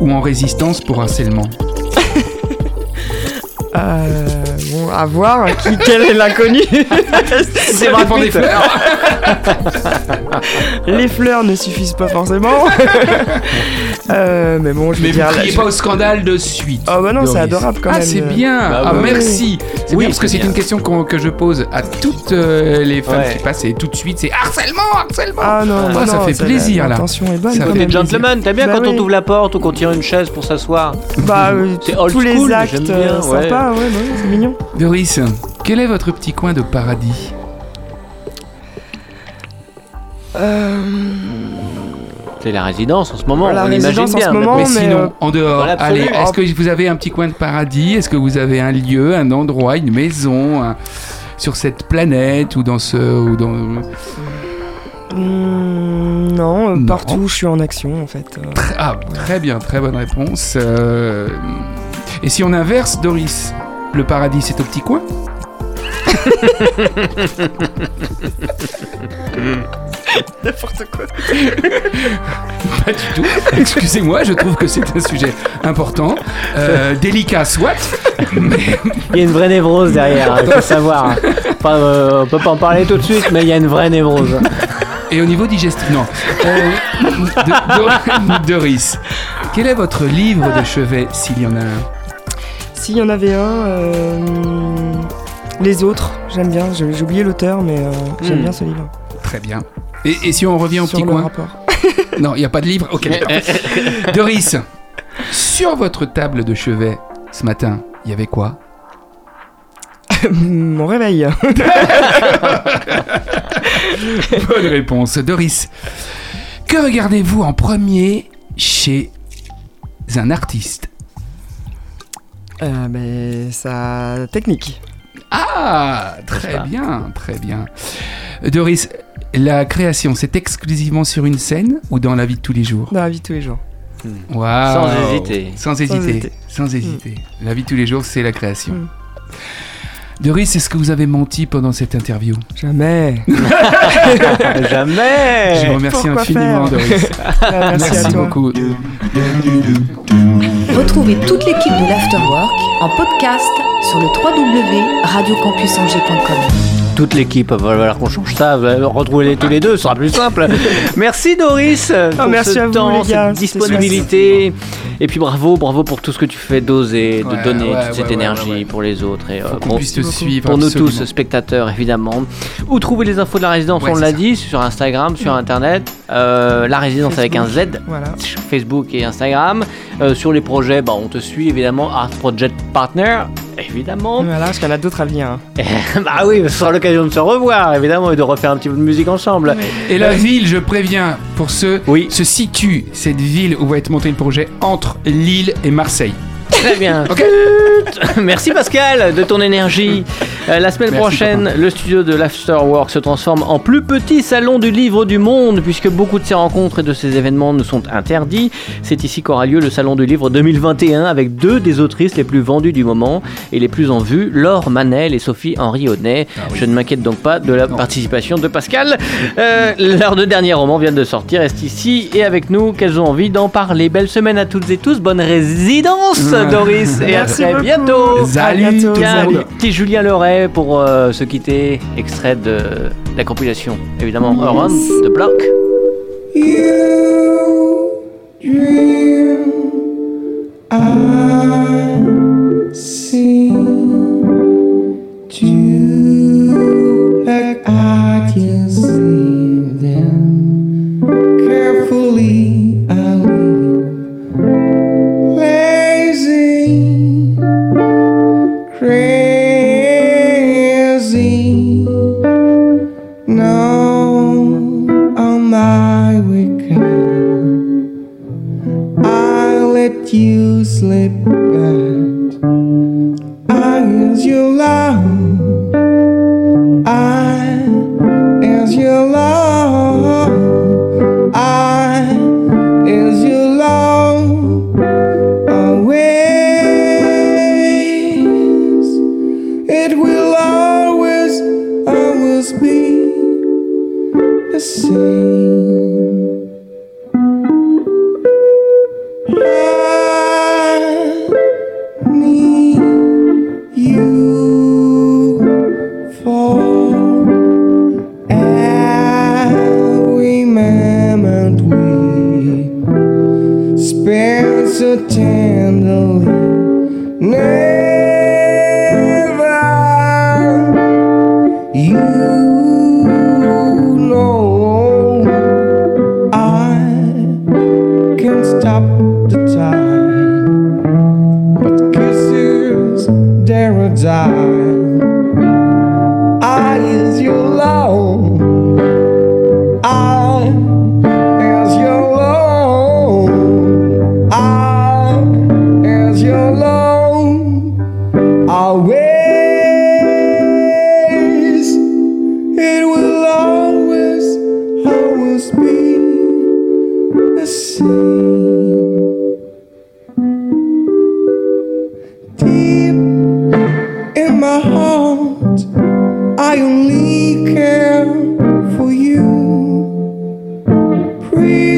ou en résistance pour harcèlement Euh, bon, à voir qui, quel est l'inconnu. C'est vraiment des fleurs Les fleurs ne suffisent pas forcément. Euh, mais bon, je vais Mais vous dire. criez pas au scandale de suite. Oh bah non, c'est adorable quand ah, même. c'est bien Bah Ah, merci C'est Oui, bien parce que c'est c'est une question que je pose à toutes euh, les femmes Ouais. qui passent et tout de suite c'est harcèlement, harcèlement Ah non, Ah, non, ça non, fait c'est- plaisir, là. L'intention est bonne. Ça même. Des gentlemen, t'aimes bien Bah quand on oui. t'ouvre la porte ou qu'on tire une chaise pour s'asseoir Bah, euh, C'est old tous les actes j'aime bien, euh, ouais. ouais, bah, c'est mignon. Doris, quel est votre petit coin de paradis? Euh, C'est la résidence en ce moment, La on imagine en bien. ce moment. mais- sinon, euh, en dehors, voilà, allez, est-ce que vous avez un petit coin de paradis? Est-ce que vous avez un lieu, un endroit, une maison un- sur cette planète ou dans ce... Ou dans... hmm, non, euh, Non. partout où je suis en action en fait. euh. Ah, très bien, très bonne réponse. Euh, Et si on inverse, Doris, le paradis c'est au petit coin? N'importe quoi. Pas du tout. Excusez-moi, je trouve que c'est un sujet important, euh, délicat soit, mais Il y a une vraie névrose derrière, il faut savoir. Enfin, euh, on peut pas en parler tout de suite, mais il y a une vraie névrose. et au niveau digestif, non. Euh, de- de- Doris, quel est votre livre de chevet s'il y en a un? S'il y en avait un, euh, les autres, j'aime bien. J'ai j'ai oublié l'auteur, mais euh, j'aime Hmm. bien ce livre. Très bien. Et, et si on revient au Sur petit le coin rapport. Non, il n'y a pas de livre Ok, d'accord. Doris, sur votre table de chevet ce matin, il y avait quoi? Mon réveil. Bonne réponse. Doris, que regardez-vous en premier chez un artiste? Euh, mais sa technique. Ah, très bien, très bien. Doris, la création, c'est exclusivement sur une scène ou dans la vie de tous les jours Dans la vie de tous les jours. Waouh. Sans hésiter. Sans hésiter. hésiter. Sans hésiter. La vie de tous les jours, c'est la création. Mm. Doris, est-ce que vous avez menti pendant cette interview Jamais. Jamais Je vous remercie pourquoi infiniment, Doris. Ah, merci, Merci à toi. beaucoup. Retrouvez toute l'équipe de l'Afterwork en podcast sur le www.radiocampusangers.com. Toute l'équipe, va falloir qu'on change ça, retrouvez-les tous les deux, ce sera plus simple. Merci Doris pour Oh, merci ce à vous, temps, les gars, cette disponibilité. Et puis bravo, bravo pour tout ce que tu fais d'oser, de Ouais, donner ouais, toute cette ouais, énergie ouais, ouais. pour les autres. Et, euh, Faut pour- puisse te suivre. pour nous tous, spectateurs évidemment. Où trouver les infos de la résidence Ouais, On l'a dit, sur Instagram, sur internet. Euh, la résidence avec un Z Voilà. sur Facebook et Instagram. Euh, sur les projets, bah, on te suit évidemment. Art Project Partner, évidemment. Voilà, parce qu'il y en a d'autres à venir. hein. bah oui, ce sera l'occasion de se revoir évidemment et de refaire un petit peu de musique ensemble. Et la ville, je préviens, pour ceux, Oui. se situe, cette ville où va être monté le projet, entre Lille et Marseille. Très bien. Merci Pascal de ton énergie. Euh, la semaine Merci, prochaine, le studio de l'Afterwork se transforme en plus petit salon du livre du monde puisque beaucoup de ces rencontres et de ces événements nous sont interdits. C'est ici qu'aura lieu le salon du livre 2021 avec deux des autrices les plus vendues du moment et les plus en vue, Laure Manel et Sophie Henri Audet. Je ne m'inquiète donc pas de la participation de Pascal. Euh, leurs deux derniers romans viennent de sortir, restent ici et avec nous qu'elles ont envie d'en parler. Belle semaine à toutes et tous, bonne résidence Doris et à très beaucoup. bientôt. Salut À bientôt. tout le Tiens, monde. petit Julien Leray pour euh, se quitter, extrait de la compilation, évidemment, Around the Block.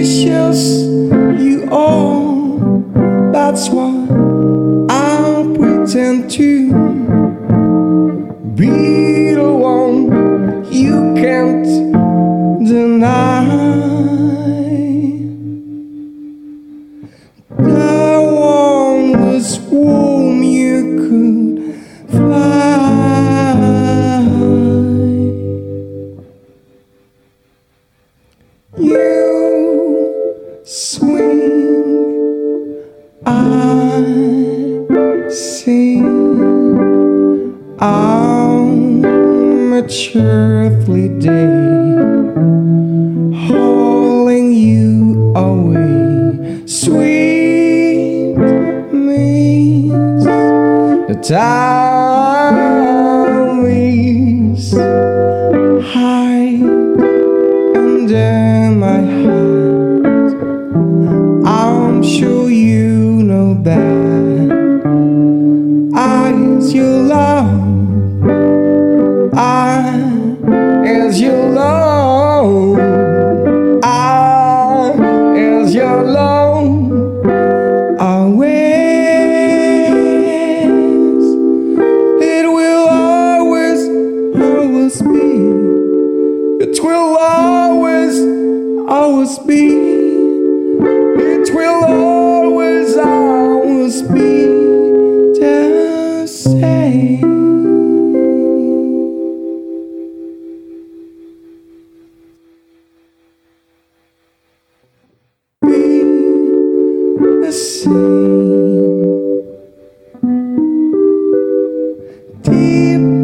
Precious, people